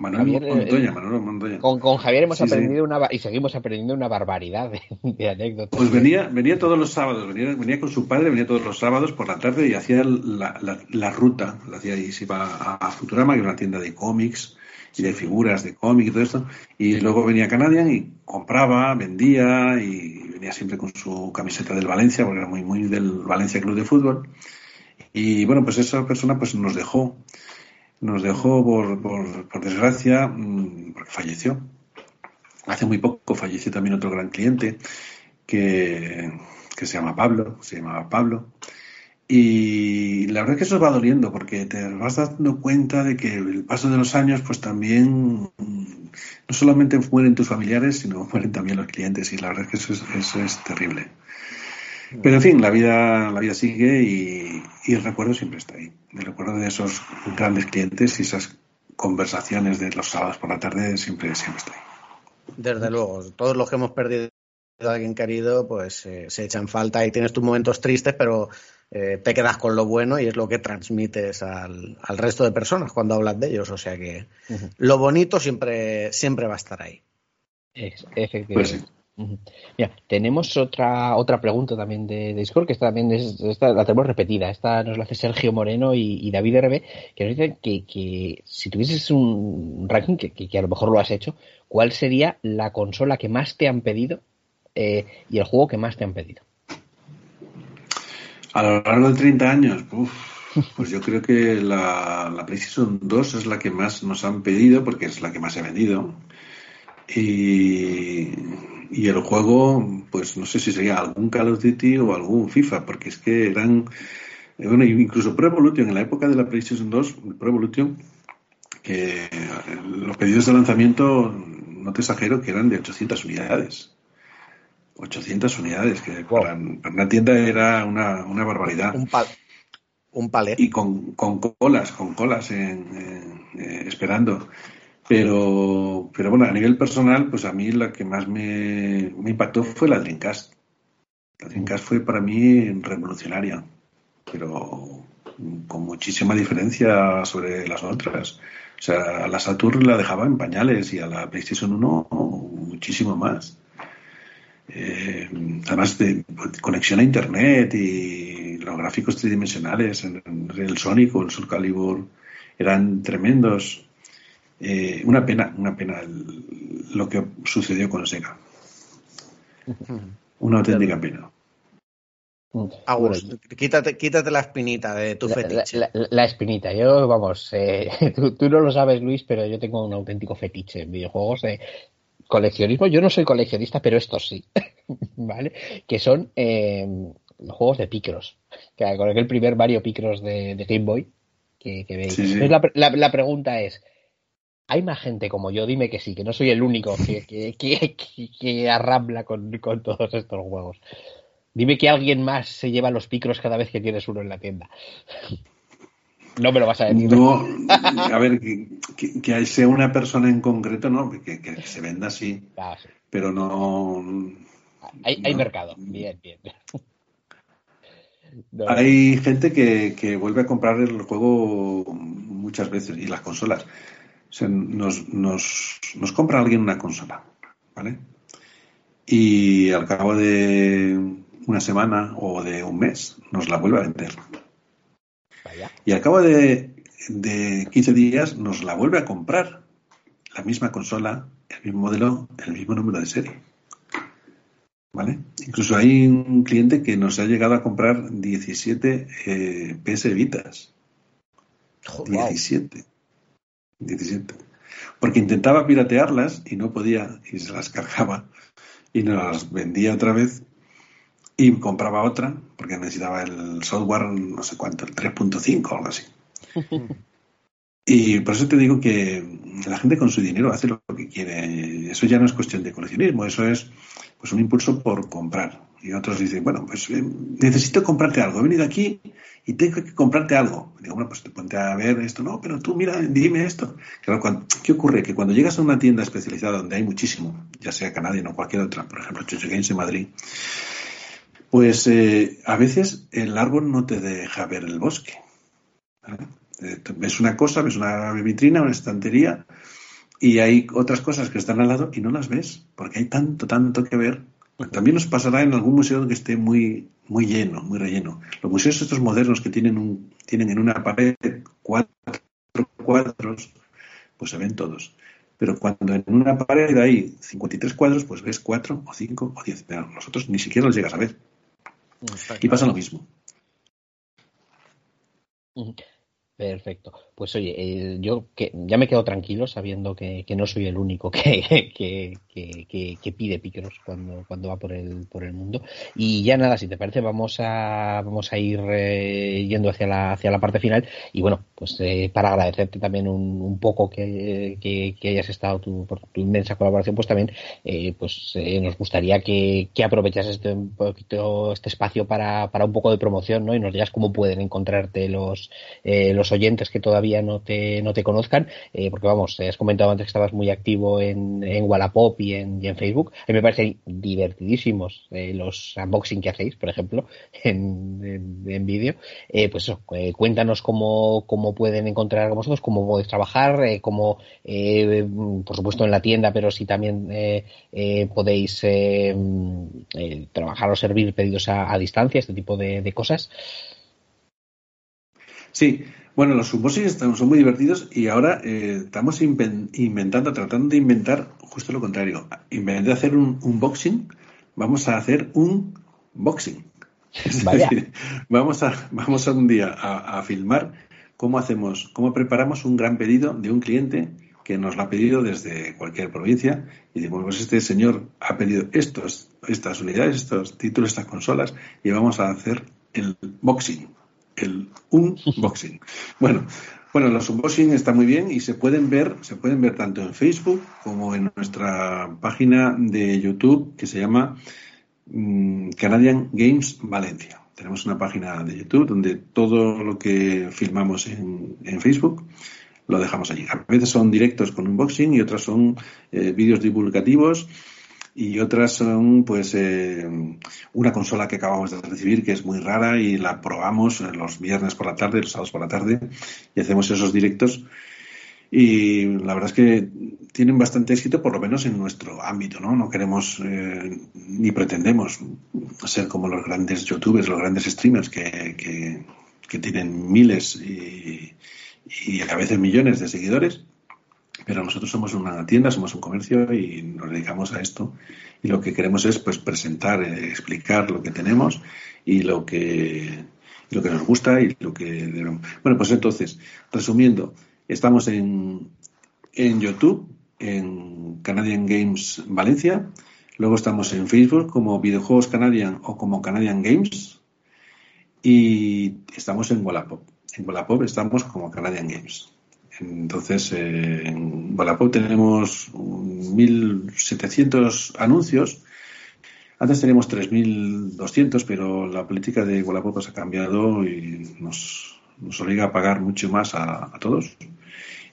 Javier, Montoya, Manolo Montoya. Con, con Javier hemos aprendido una y seguimos aprendiendo una barbaridad de, anécdotas. Pues venía, venía todos los sábados, venía, venía con su padre, venía todos los sábados por la tarde y hacía la, la, ruta, la hacía y se iba a Futurama, que era una tienda de cómics y de figuras de cómic y todo esto. Y luego venía Canadian y compraba, vendía y venía siempre con su camiseta del Valencia, porque era muy, muy del Valencia Club de Fútbol. Y bueno, pues esa persona pues nos dejó, nos dejó por, por, desgracia, mm, porque falleció. Hace muy poco falleció también otro gran cliente que, que se llama Pablo, se llamaba Pablo. Y la verdad es que eso va doliendo porque te vas dando cuenta de que el paso de los años, pues también no solamente mueren tus familiares, sino mueren también los clientes. Y la verdad es que eso es, eso es terrible. Pero en fin, la vida, la vida sigue y, el recuerdo siempre está ahí. El recuerdo de esos grandes clientes y esas conversaciones de los sábados por la tarde siempre, siempre está ahí. Desde luego, todos los que hemos perdido a alguien querido, pues eh, se echan falta y tienes tus momentos tristes, pero eh, te quedas con lo bueno y es lo que transmites al, resto de personas cuando hablas de ellos. O sea que lo bonito siempre, siempre va a estar ahí. efectivamente. Pues Mira, tenemos otra otra pregunta también de, Discord, que esta también es, esta la tenemos repetida. Esta nos la hace Sergio Moreno y, David RB, que nos dicen que, si tuvieses un ranking, que, a lo mejor lo has hecho, ¿cuál sería la consola que más te han pedido eh, y el juego que más te han pedido? A lo largo de 30 años, pues yo creo que la, la PlayStation 2 es la que más nos han pedido porque es la que más he vendido. Y, el juego, pues no sé si sería algún Call of Duty o algún FIFA, porque es que eran, bueno, incluso Pro Evolution, en la época de la PlayStation 2, Pro Evolution, que los pedidos de lanzamiento, no te exagero, que eran de 800 unidades. 800 unidades, que para, una tienda era una, una barbaridad. Un, pal, un palet. Y con, con colas, con colas en, eh, esperando. Pero, pero bueno, a nivel personal, pues a mí la que más me, impactó fue la Dreamcast. La Dreamcast fue para mí revolucionaria, pero con muchísima diferencia sobre las otras. O sea, a la Saturn la dejaba en pañales y a la PlayStation 1 muchísimo más. Eh, además de conexión a Internet y los gráficos tridimensionales en, el Sonic o el Soul Calibur eran tremendos. Eh, una pena, una pena lo que sucedió con Sega. Una auténtica pena. quítate, quítate la espinita de tu fetiche. La, espinita, yo, vamos, eh, tú, no lo sabes, Luis, pero yo tengo un auténtico fetiche en videojuegos de coleccionismo. Yo no soy coleccionista, pero estos sí, ¿vale? Que son eh, los juegos de Picross. Que con el primer Mario Picross de, Game Boy que, veis. la pregunta es, hay más gente como yo, dime que sí, que no soy el único que, que, que, arrambla con, todos estos juegos. Dime que alguien más se lleva los picros cada vez que tienes uno en la tienda. No me lo vas a decir. No, a ver, que, sea una persona en concreto, no, que, se venda así. Ah, pero no. Hay, mercado, bien, bien. Hay gente que vuelve a comprar el juego muchas veces y las consolas nos, nos, nos compra alguien una consola, ¿vale? Y al cabo de una semana o de un mes nos la vuelve a vender. Y al cabo de, de 15 días nos la vuelve a comprar. La misma consola, el mismo modelo, el mismo número de serie. ¿Vale? Incluso hay un cliente que nos ha llegado a comprar 17 eh, PS Vitas. 17. 17. Porque intentaba piratearlas y no podía y se las cargaba y nos las vendía otra vez y compraba otra porque necesitaba el software no sé cuánto, el 3.5 o algo así. Y por eso te digo que la gente con su dinero hace lo que quiere. Eso ya no es cuestión de coleccionismo, eso es pues un impulso por comprar. Y otros dicen, bueno, pues eh, necesito comprarte algo. He venido aquí y tengo que comprarte algo. digo, bueno, pues te ponte a ver esto. No, pero tú mira, dime esto. Claro, ¿qué ocurre? Que cuando llegas a una tienda especializada donde hay muchísimo, ya sea Canadian o cualquier otra, por ejemplo, Chucho Games en Madrid, pues eh, a veces el árbol no te deja ver el bosque. Eh, ves una cosa, ves una vitrina, una estantería, y hay otras cosas que están al lado y no las ves, porque hay tanto, tanto que ver también nos pasará en algún museo que esté muy, muy lleno, muy relleno. Los museos estos modernos que tienen, un, tienen en una pared cuatro cuadros, pues se ven todos. Pero cuando en una pared hay 53 cuadros, pues ves cuatro o cinco o diez. Nosotros ni siquiera los llegas a ver. Y pasa lo mismo. Perfecto. Pues oye, eh, yo que ya me quedo tranquilo sabiendo que, no soy el único que, que, pide picros cuando, cuando va por el, por el mundo. Y ya nada, si te parece, vamos a, vamos a ir eh, yendo hacia la, hacia la parte final. Y bueno, pues eh, para agradecerte también un, un poco que, hayas estado tu, por tu inmensa colaboración, pues también pues nos gustaría que, que aprovechases este, un poquito este espacio para, para un poco de promoción, ¿no? Y nos digas cómo pueden encontrarte los, los oyentes que todavía no te, no te conozcan, eh, porque vamos, has comentado antes que estabas muy activo en, en Wallapop y en, y en Facebook. A mí me parecen divertidísimos eh, los unboxing que hacéis, por ejemplo, en, en, vídeo. Eh, pues cuéntanos cómo, cómo pueden encontrar con vosotros, cómo podéis trabajar, cómo, por supuesto, en la tienda, pero si también podéis trabajar o servir pedidos a, a distancia, este tipo de, de cosas. Sí, bueno, los unboxings son muy divertidos y ahora eh, estamos inventando, tratando de inventar justo lo contrario. En vez de hacer un unboxing, vamos a hacer un boxing. vamos a, vamos a un día a, filmar cómo hacemos, cómo preparamos un gran pedido de un cliente que nos lo ha pedido desde cualquier provincia y decimos, pues este señor ha pedido estos, estas unidades, estos títulos, estas consolas y vamos a hacer el boxing el unboxing. Bueno, bueno, los unboxing están muy bien y se pueden ver, se pueden ver tanto en Facebook como en nuestra página de YouTube que se llama mm, Canadian Games Valencia. Tenemos una página de YouTube donde todo lo que filmamos en, Facebook lo dejamos allí. A veces son directos con unboxing y otras son eh, vídeos divulgativos y otras son pues eh, una consola que acabamos de recibir que es muy rara y la probamos los viernes por la tarde, los sábados por la tarde y hacemos esos directos y la verdad es que tienen bastante éxito por lo menos en nuestro ámbito, ¿no? No queremos eh, ni pretendemos ser como los grandes youtubers, los grandes streamers que, que, tienen miles y, y a veces millones de seguidores pero nosotros somos una tienda, somos un comercio y nos dedicamos a esto. Y lo que queremos es pues presentar, eh, explicar lo que tenemos y lo que, lo que nos gusta y lo que Bueno, pues entonces, resumiendo, estamos en, en YouTube, en Canadian Games Valencia, luego estamos en Facebook como Videojuegos Canadian o como Canadian Games y estamos en Wallapop. En Wallapop estamos como Canadian Games. Entonces, eh, en Wallapop tenemos 1.700 anuncios. Antes teníamos 3.200, pero la política de Wallapop ha cambiado y nos, obliga a pagar mucho más a, todos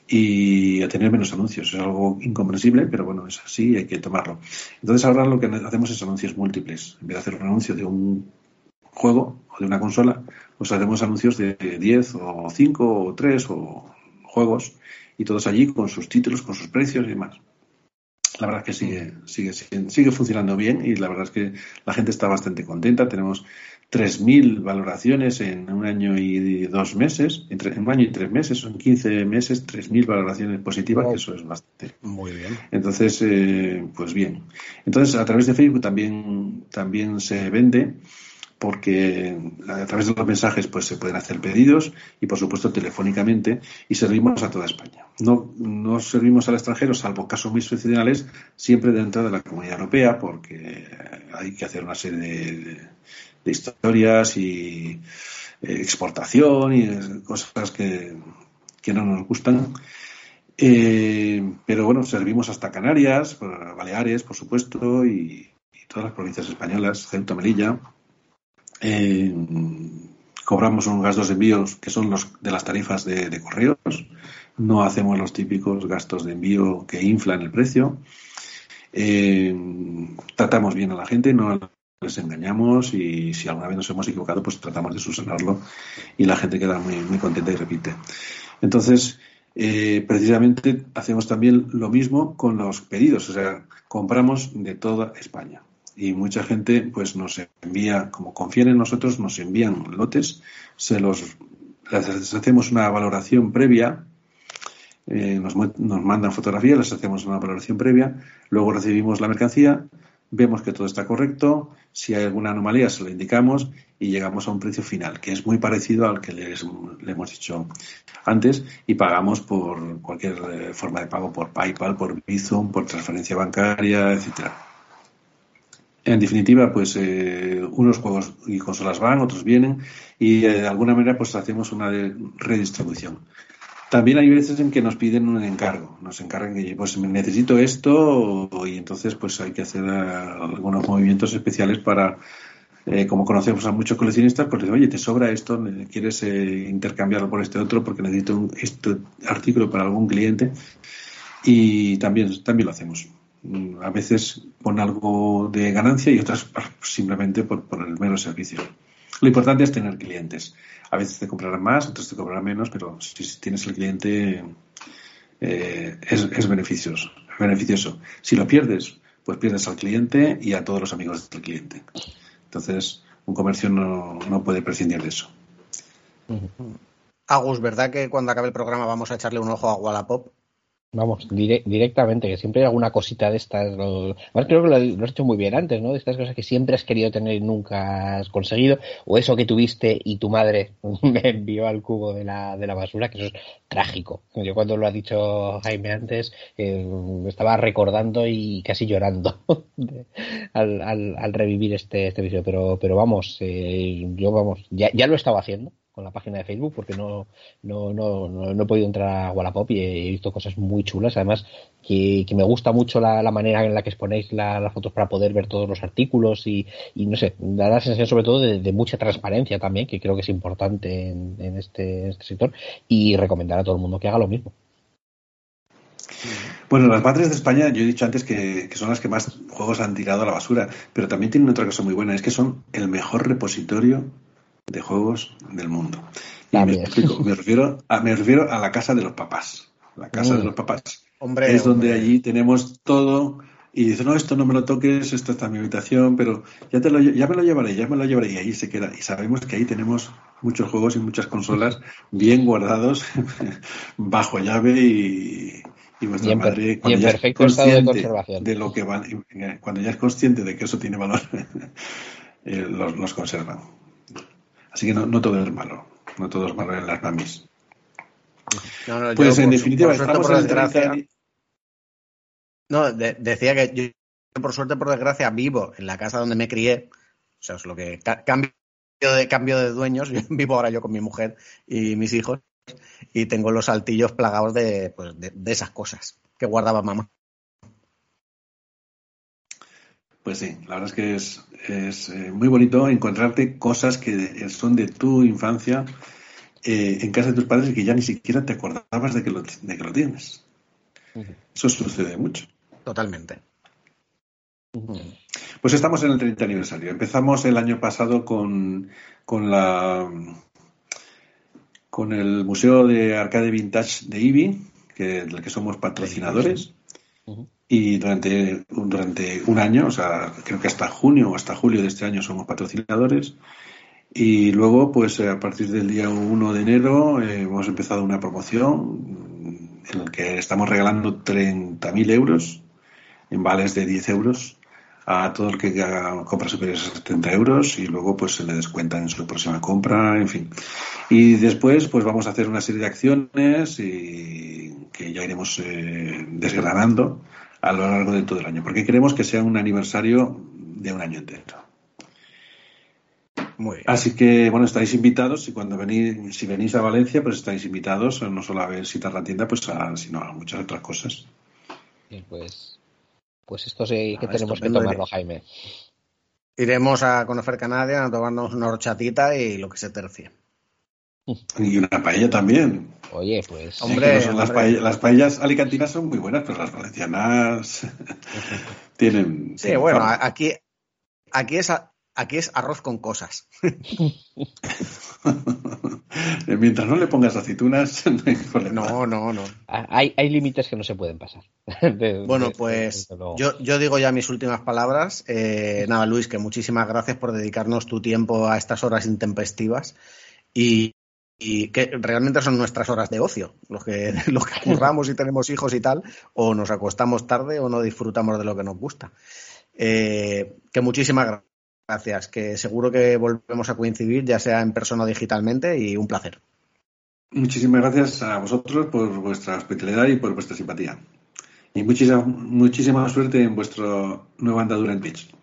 y a tener menos anuncios. Es algo incomprensible, pero bueno, es así hay que tomarlo. Entonces ahora lo que hacemos es anuncios múltiples. En vez de hacer un anuncio de un juego o de una consola, pues hacemos anuncios de 10 o 5 o 3 o juegos y todos allí con sus títulos, con sus precios y demás. La verdad es que sigue, sigue, sigue, funcionando bien y la verdad es que la gente está bastante contenta. Tenemos 3.000 valoraciones en un año y dos meses, entre un año y tres meses, son 15 meses, 3.000 valoraciones positivas, que eso es bastante. Muy bien. Entonces, eh, pues bien. Entonces, a través de Facebook también, también se vende porque a través de los mensajes pues se pueden hacer pedidos y por supuesto telefónicamente y servimos a toda España. No, no servimos al extranjero, salvo casos muy excepcionales, siempre dentro de la Comunidad Europea porque hay que hacer una serie de, historias y eh, exportación y cosas que, no nos gustan. Eh, pero bueno, servimos hasta Canarias, Baleares, por supuesto, y, y todas las provincias españolas, Ceuta, Melilla, cobramos unos gastos de envíos que son los de las tarifas de, correos. No hacemos los típicos gastos de envío que inflan el precio. Eh, tratamos bien a la gente, no les engañamos y si alguna vez nos hemos equivocado, pues tratamos de subsanarlo y la gente queda muy, muy contenta y repite. Entonces, eh, precisamente hacemos también lo mismo con los pedidos, o sea, compramos de toda España y mucha gente pues nos envía, como confían en nosotros, nos envían lotes, se los les hacemos una valoración previa, eh, nos, nos mandan fotografías, les hacemos una valoración previa, luego recibimos la mercancía, vemos que todo está correcto, si hay alguna anomalía se lo indicamos y llegamos a un precio final, que es muy parecido al que les, le hemos dicho antes y pagamos por cualquier eh, forma de pago, por PayPal, por Bizum, por transferencia bancaria, etcétera. En definitiva, pues eh, unos juegos y consolas van, otros vienen y eh, de alguna manera pues hacemos una redistribución. También hay veces en que nos piden un encargo, nos encargan que pues necesito esto y entonces pues hay que hacer eh, algunos movimientos especiales para eh, como conocemos a muchos coleccionistas, pues oye, te sobra esto, quieres eh, intercambiarlo por este otro porque necesito un este artículo para algún cliente y también, también lo hacemos. Mm, a veces con algo de ganancia y otras simplemente por, el mero servicio. Lo importante es tener clientes. A veces te comprarán más, otros te comprarán menos, pero si tienes el cliente eh, es, beneficioso, beneficioso. Si lo pierdes, pues pierdes al cliente y a todos los amigos del cliente. Entonces, un comercio no, no puede prescindir de eso. Agus, ¿verdad que cuando acabe el programa vamos a echarle un ojo a Wallapop? Vamos, directamente, que siempre hay alguna cosita de estas. Lo, creo que lo, has hecho muy bien antes, ¿no? De estas cosas que siempre has querido tener y nunca has conseguido. O eso que tuviste y tu madre me envió al cubo de la, de la basura, que eso es trágico. Yo cuando lo ha dicho Jaime antes, eh, estaba recordando y casi llorando al, al, al, revivir este, este vídeo. Pero, pero vamos, eh, yo vamos, ya, ya lo estaba haciendo con la página de Facebook porque no, no, no, no, he podido entrar a Wallapop y he, visto cosas muy chulas. Además, que, me gusta mucho la, manera en la que exponéis las fotos para poder ver todos los artículos y, y no sé, da la sensación sobre todo de, mucha transparencia también, que creo que es importante en, este, este sector y recomendar a todo el mundo que haga lo mismo. Bueno, las madres de España, yo he dicho antes que, que, son las que más juegos han tirado a la basura, pero también tienen otra cosa muy buena, es que son el mejor repositorio de juegos del mundo. Y me, explico, me, refiero a, me refiero a la casa de los papás. La casa de mm. los papás. Hombre, es donde allí tenemos todo y dice, no, esto no me lo toques, esto está en mi habitación, pero ya, te lo, ya me lo llevaré, ya me lo llevaré y ahí se queda. Y sabemos que ahí tenemos muchos juegos y muchas consolas bien guardados bajo llave y, y vuestra madre cuando ya es consciente de, lo que van, cuando ya es consciente de que eso tiene valor, eh, los, los conservan. Así que no, no todo es malo, no todo es malo en las mamis. pues en definitiva, estamos por desgracia. No, decía que yo, por suerte, por desgracia, vivo en la casa donde me crié. O sea, es lo que cambio de cambio de dueños. vivo ahora yo con mi mujer y mis hijos y tengo los altillos plagados de, pues, de, de esas cosas que guardaba mamá. Pues sí, la verdad es que es, es eh, muy bonito encontrarte cosas que son de tu infancia eh, en casa de tus padres y que ya ni siquiera te acordabas de que lo, de que lo tienes. Eso sucede mucho. Totalmente. Pues estamos en el 30 aniversario. Empezamos el año pasado con, con la con el Museo de Arcade Vintage de IBI, que, del que somos patrocinadores y durante, durante un año, o sea, creo que hasta junio o hasta julio de este año somos patrocinadores. Y luego, pues a partir del día 1 de enero eh, hemos empezado una promoción en la que estamos regalando 30.000 euros en vales de 10 euros a todo el que haga compras superiores a 70 euros y luego pues se le descuenta en su próxima compra, en fin. Y después pues vamos a hacer una serie de acciones y que ya iremos eh, desgranando a lo largo de todo el año, porque queremos que sea un aniversario de un año entero. Muy bien. Así que, bueno, estáis invitados y cuando venís, si venís a Valencia, pues estáis invitados no solo a visitar la tienda, pues sino a muchas otras cosas. pues, pues esto sí que tenemos que tomarlo, Jaime. Iremos a conocer Canadá, a tomarnos una horchatita y lo que se tercie. Y una paella también. Oye, pues. Hombre, Las, paellas, alicantinas son muy buenas, pero las valencianas tienen. Sí, bueno, aquí, aquí, es, aquí es arroz con cosas. Mientras no le pongas aceitunas, no No, no, ah, Hay, hay límites que no se pueden pasar. bueno, pues yo, yo, digo ya mis últimas palabras. Eh, nada, Luis, que muchísimas gracias por dedicarnos tu tiempo a estas horas intempestivas. Y, y que realmente son nuestras horas de ocio, los que, los que curramos y tenemos hijos y tal, o nos acostamos tarde o no disfrutamos de lo que nos gusta. Eh, que muchísimas gracias, que seguro que volvemos a coincidir, ya sea en persona o digitalmente, y un placer. Muchísimas gracias a vosotros por vuestra hospitalidad y por vuestra simpatía. Y muchísima, muchísima suerte en vuestra nueva andadura en Twitch.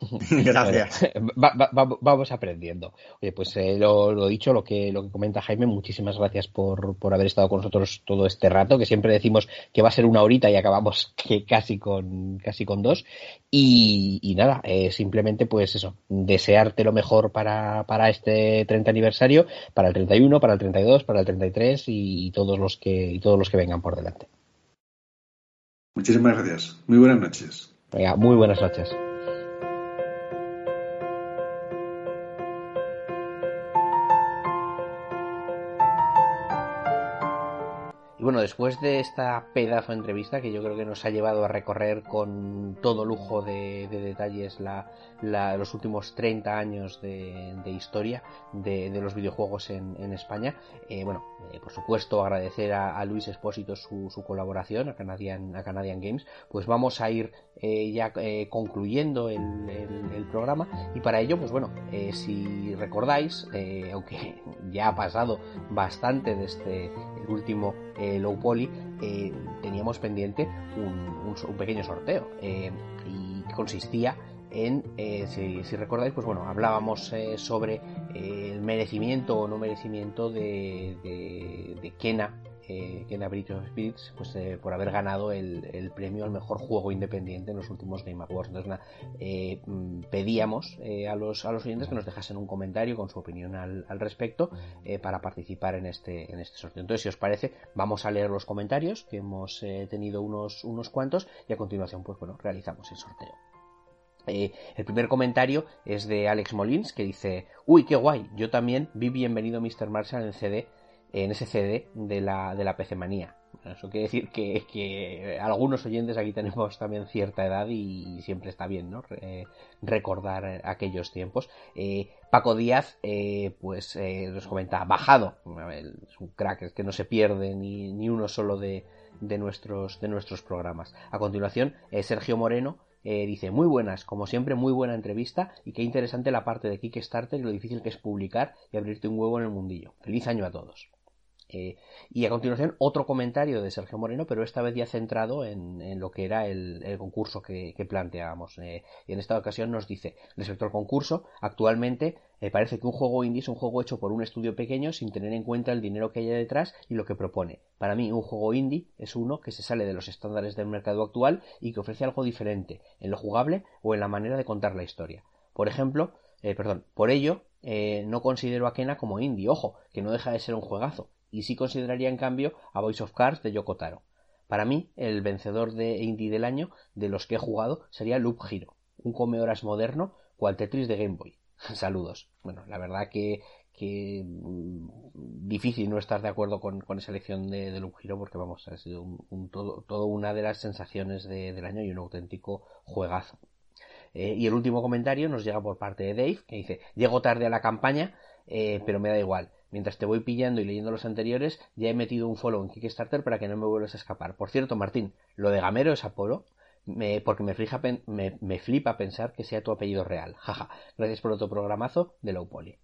Gracias. vamos aprendiendo. Oye, pues eh, lo, dicho, lo que, lo que comenta Jaime, muchísimas gracias por, por, haber estado con nosotros todo este rato, que siempre decimos que va a ser una horita y acabamos que casi con, casi con dos. Y, nada, eh, simplemente pues eso, desearte lo mejor para, para este 30 aniversario, para el 31, para el 32, para el 33 y, todos los que, y todos los que vengan por delante. Muchísimas gracias. Muy buenas noches. muy buenas noches. Después de esta pedazo de entrevista que yo creo que nos ha llevado a recorrer con todo lujo de, detalles los últimos 30 años de, historia de, los videojuegos en, España, eh, bueno, eh, por supuesto agradecer a, Luis Espósito su, colaboración a Canadian, a Canadian Games, pues vamos a ir eh, ya concluyendo el, programa. Y para ello, pues bueno, si recordáis, aunque ya ha pasado bastante desde el último Low Poly, eh, teníamos pendiente un, pequeño sorteo eh, y consistía en, eh, si, recordáis, pues bueno, hablábamos sobre el merecimiento o no merecimiento de, de Kena eh, en Bridge of Spirits pues, eh, por haber ganado el, premio al mejor juego independiente en los últimos Game Awards. Entonces, eh, mm, pedíamos a, los, a los oyentes que nos dejasen un comentario con su opinión al, respecto para participar en este, en este sorteo. Entonces, si os parece, vamos a leer los comentarios, que hemos tenido unos, unos cuantos, y a continuación, pues bueno, realizamos el sorteo. el primer comentario es de Alex Molins que dice, uy, qué guay, yo también vi bienvenido Mr. Marshall en CD en ese CD de la, de la PC Manía. Eso quiere decir que, algunos oyentes aquí tenemos también cierta edad y siempre está bien, ¿no? recordar aquellos tiempos. Eh, Paco Díaz, eh, pues eh, nos comenta, bajado. Es un crack, es que no se pierde ni, ni uno solo de, de, nuestros, de nuestros programas. A continuación, Sergio Moreno dice, muy buenas, como siempre, muy buena entrevista y qué interesante la parte de Kickstarter y lo difícil que es publicar y abrirte un huevo en el mundillo. Feliz año a todos. Eh, y a continuación otro comentario de Sergio Moreno, pero esta vez ya centrado en, lo que era el, concurso que, planteábamos. Eh, y en esta ocasión nos dice, respecto al concurso, actualmente eh, parece que un juego indie es un juego hecho por un estudio pequeño sin tener en cuenta el dinero que hay detrás y lo que propone. Para mí, un juego indie es uno que se sale de los estándares del mercado actual y que ofrece algo diferente en lo jugable o en la manera de contar la historia. Por ejemplo, perdón, por ello, no considero a Kena como indie, ojo, que no deja de ser un juegazo, y sí consideraría en cambio a Voice of Cards de Yoko Taro. Para mí, el vencedor de indie del año de los que he jugado sería Loop Hero, un come horas moderno cual Tetris de Game Boy. Saludos. Bueno, la verdad que, que mm, difícil no estar de acuerdo con, esa elección de, Loop Hero porque vamos, ha sido un, todo, una de las sensaciones del año y un auténtico juegazo. Eh, y el último comentario nos llega por parte de Dave que dice, llego tarde a la campaña, eh, pero me da igual. Mientras te voy pillando y leyendo los anteriores, ya he metido un follow en Kickstarter para que no me vuelvas a escapar. Por cierto, Martín, lo de Gamero es Apolo, porque me, me, flipa pensar que sea tu apellido real. Jaja, gracias por otro programazo de Low Poly.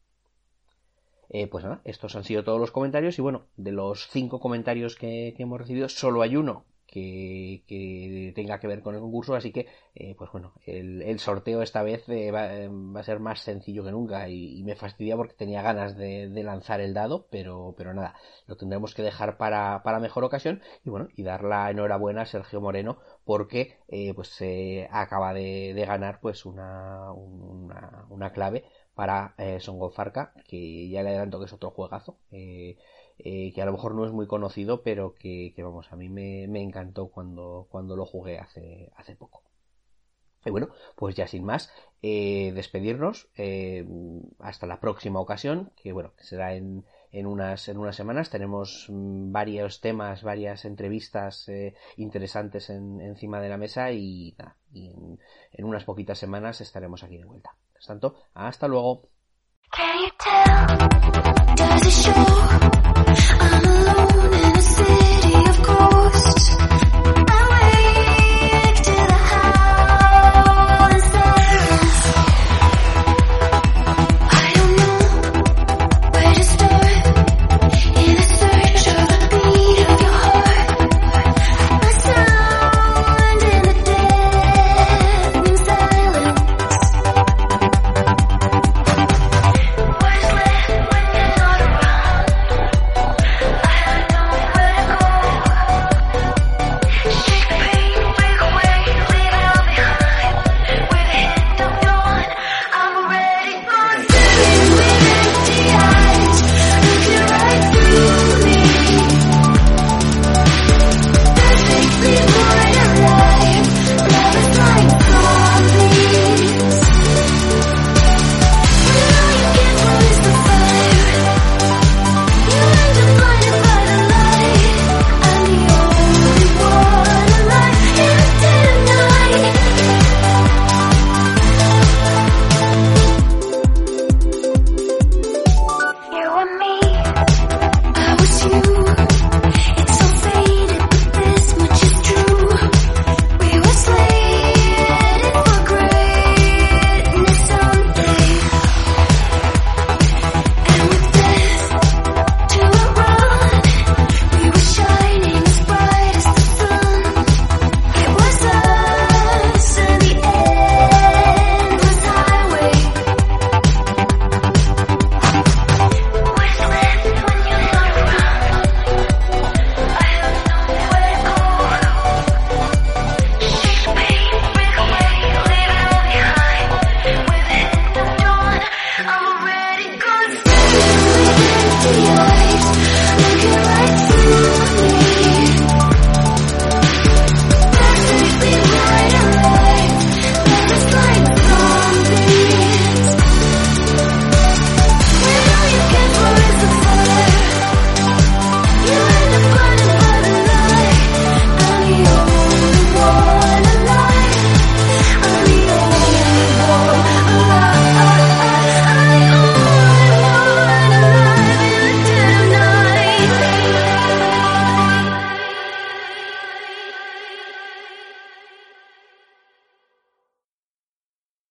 Eh, pues nada, estos han sido todos los comentarios y bueno, de los cinco comentarios que hemos recibido, solo hay uno que, tenga que ver con el concurso, así que, eh, pues bueno, el, sorteo esta vez eh, va, a ser más sencillo que nunca y, me fastidia porque tenía ganas de, lanzar el dado, pero, pero nada, lo tendremos que dejar para, mejor ocasión y bueno, y dar la enhorabuena a Sergio Moreno porque eh, pues se acaba de, ganar pues una, una, clave para Son of que ya le adelanto que es otro juegazo. Eh, que a lo mejor no es muy conocido, pero que, vamos, a mí me, encantó cuando, cuando lo jugué hace, hace poco. Y bueno, pues ya sin más, eh, despedirnos eh, hasta la próxima ocasión, que bueno, será en, en, unas, en unas semanas. Tenemos mm, varios temas, varias entrevistas interesantes encima de la mesa y, nada, en, unas poquitas semanas estaremos aquí de vuelta. Tanto, hasta luego. I'm alone in a city of ghosts.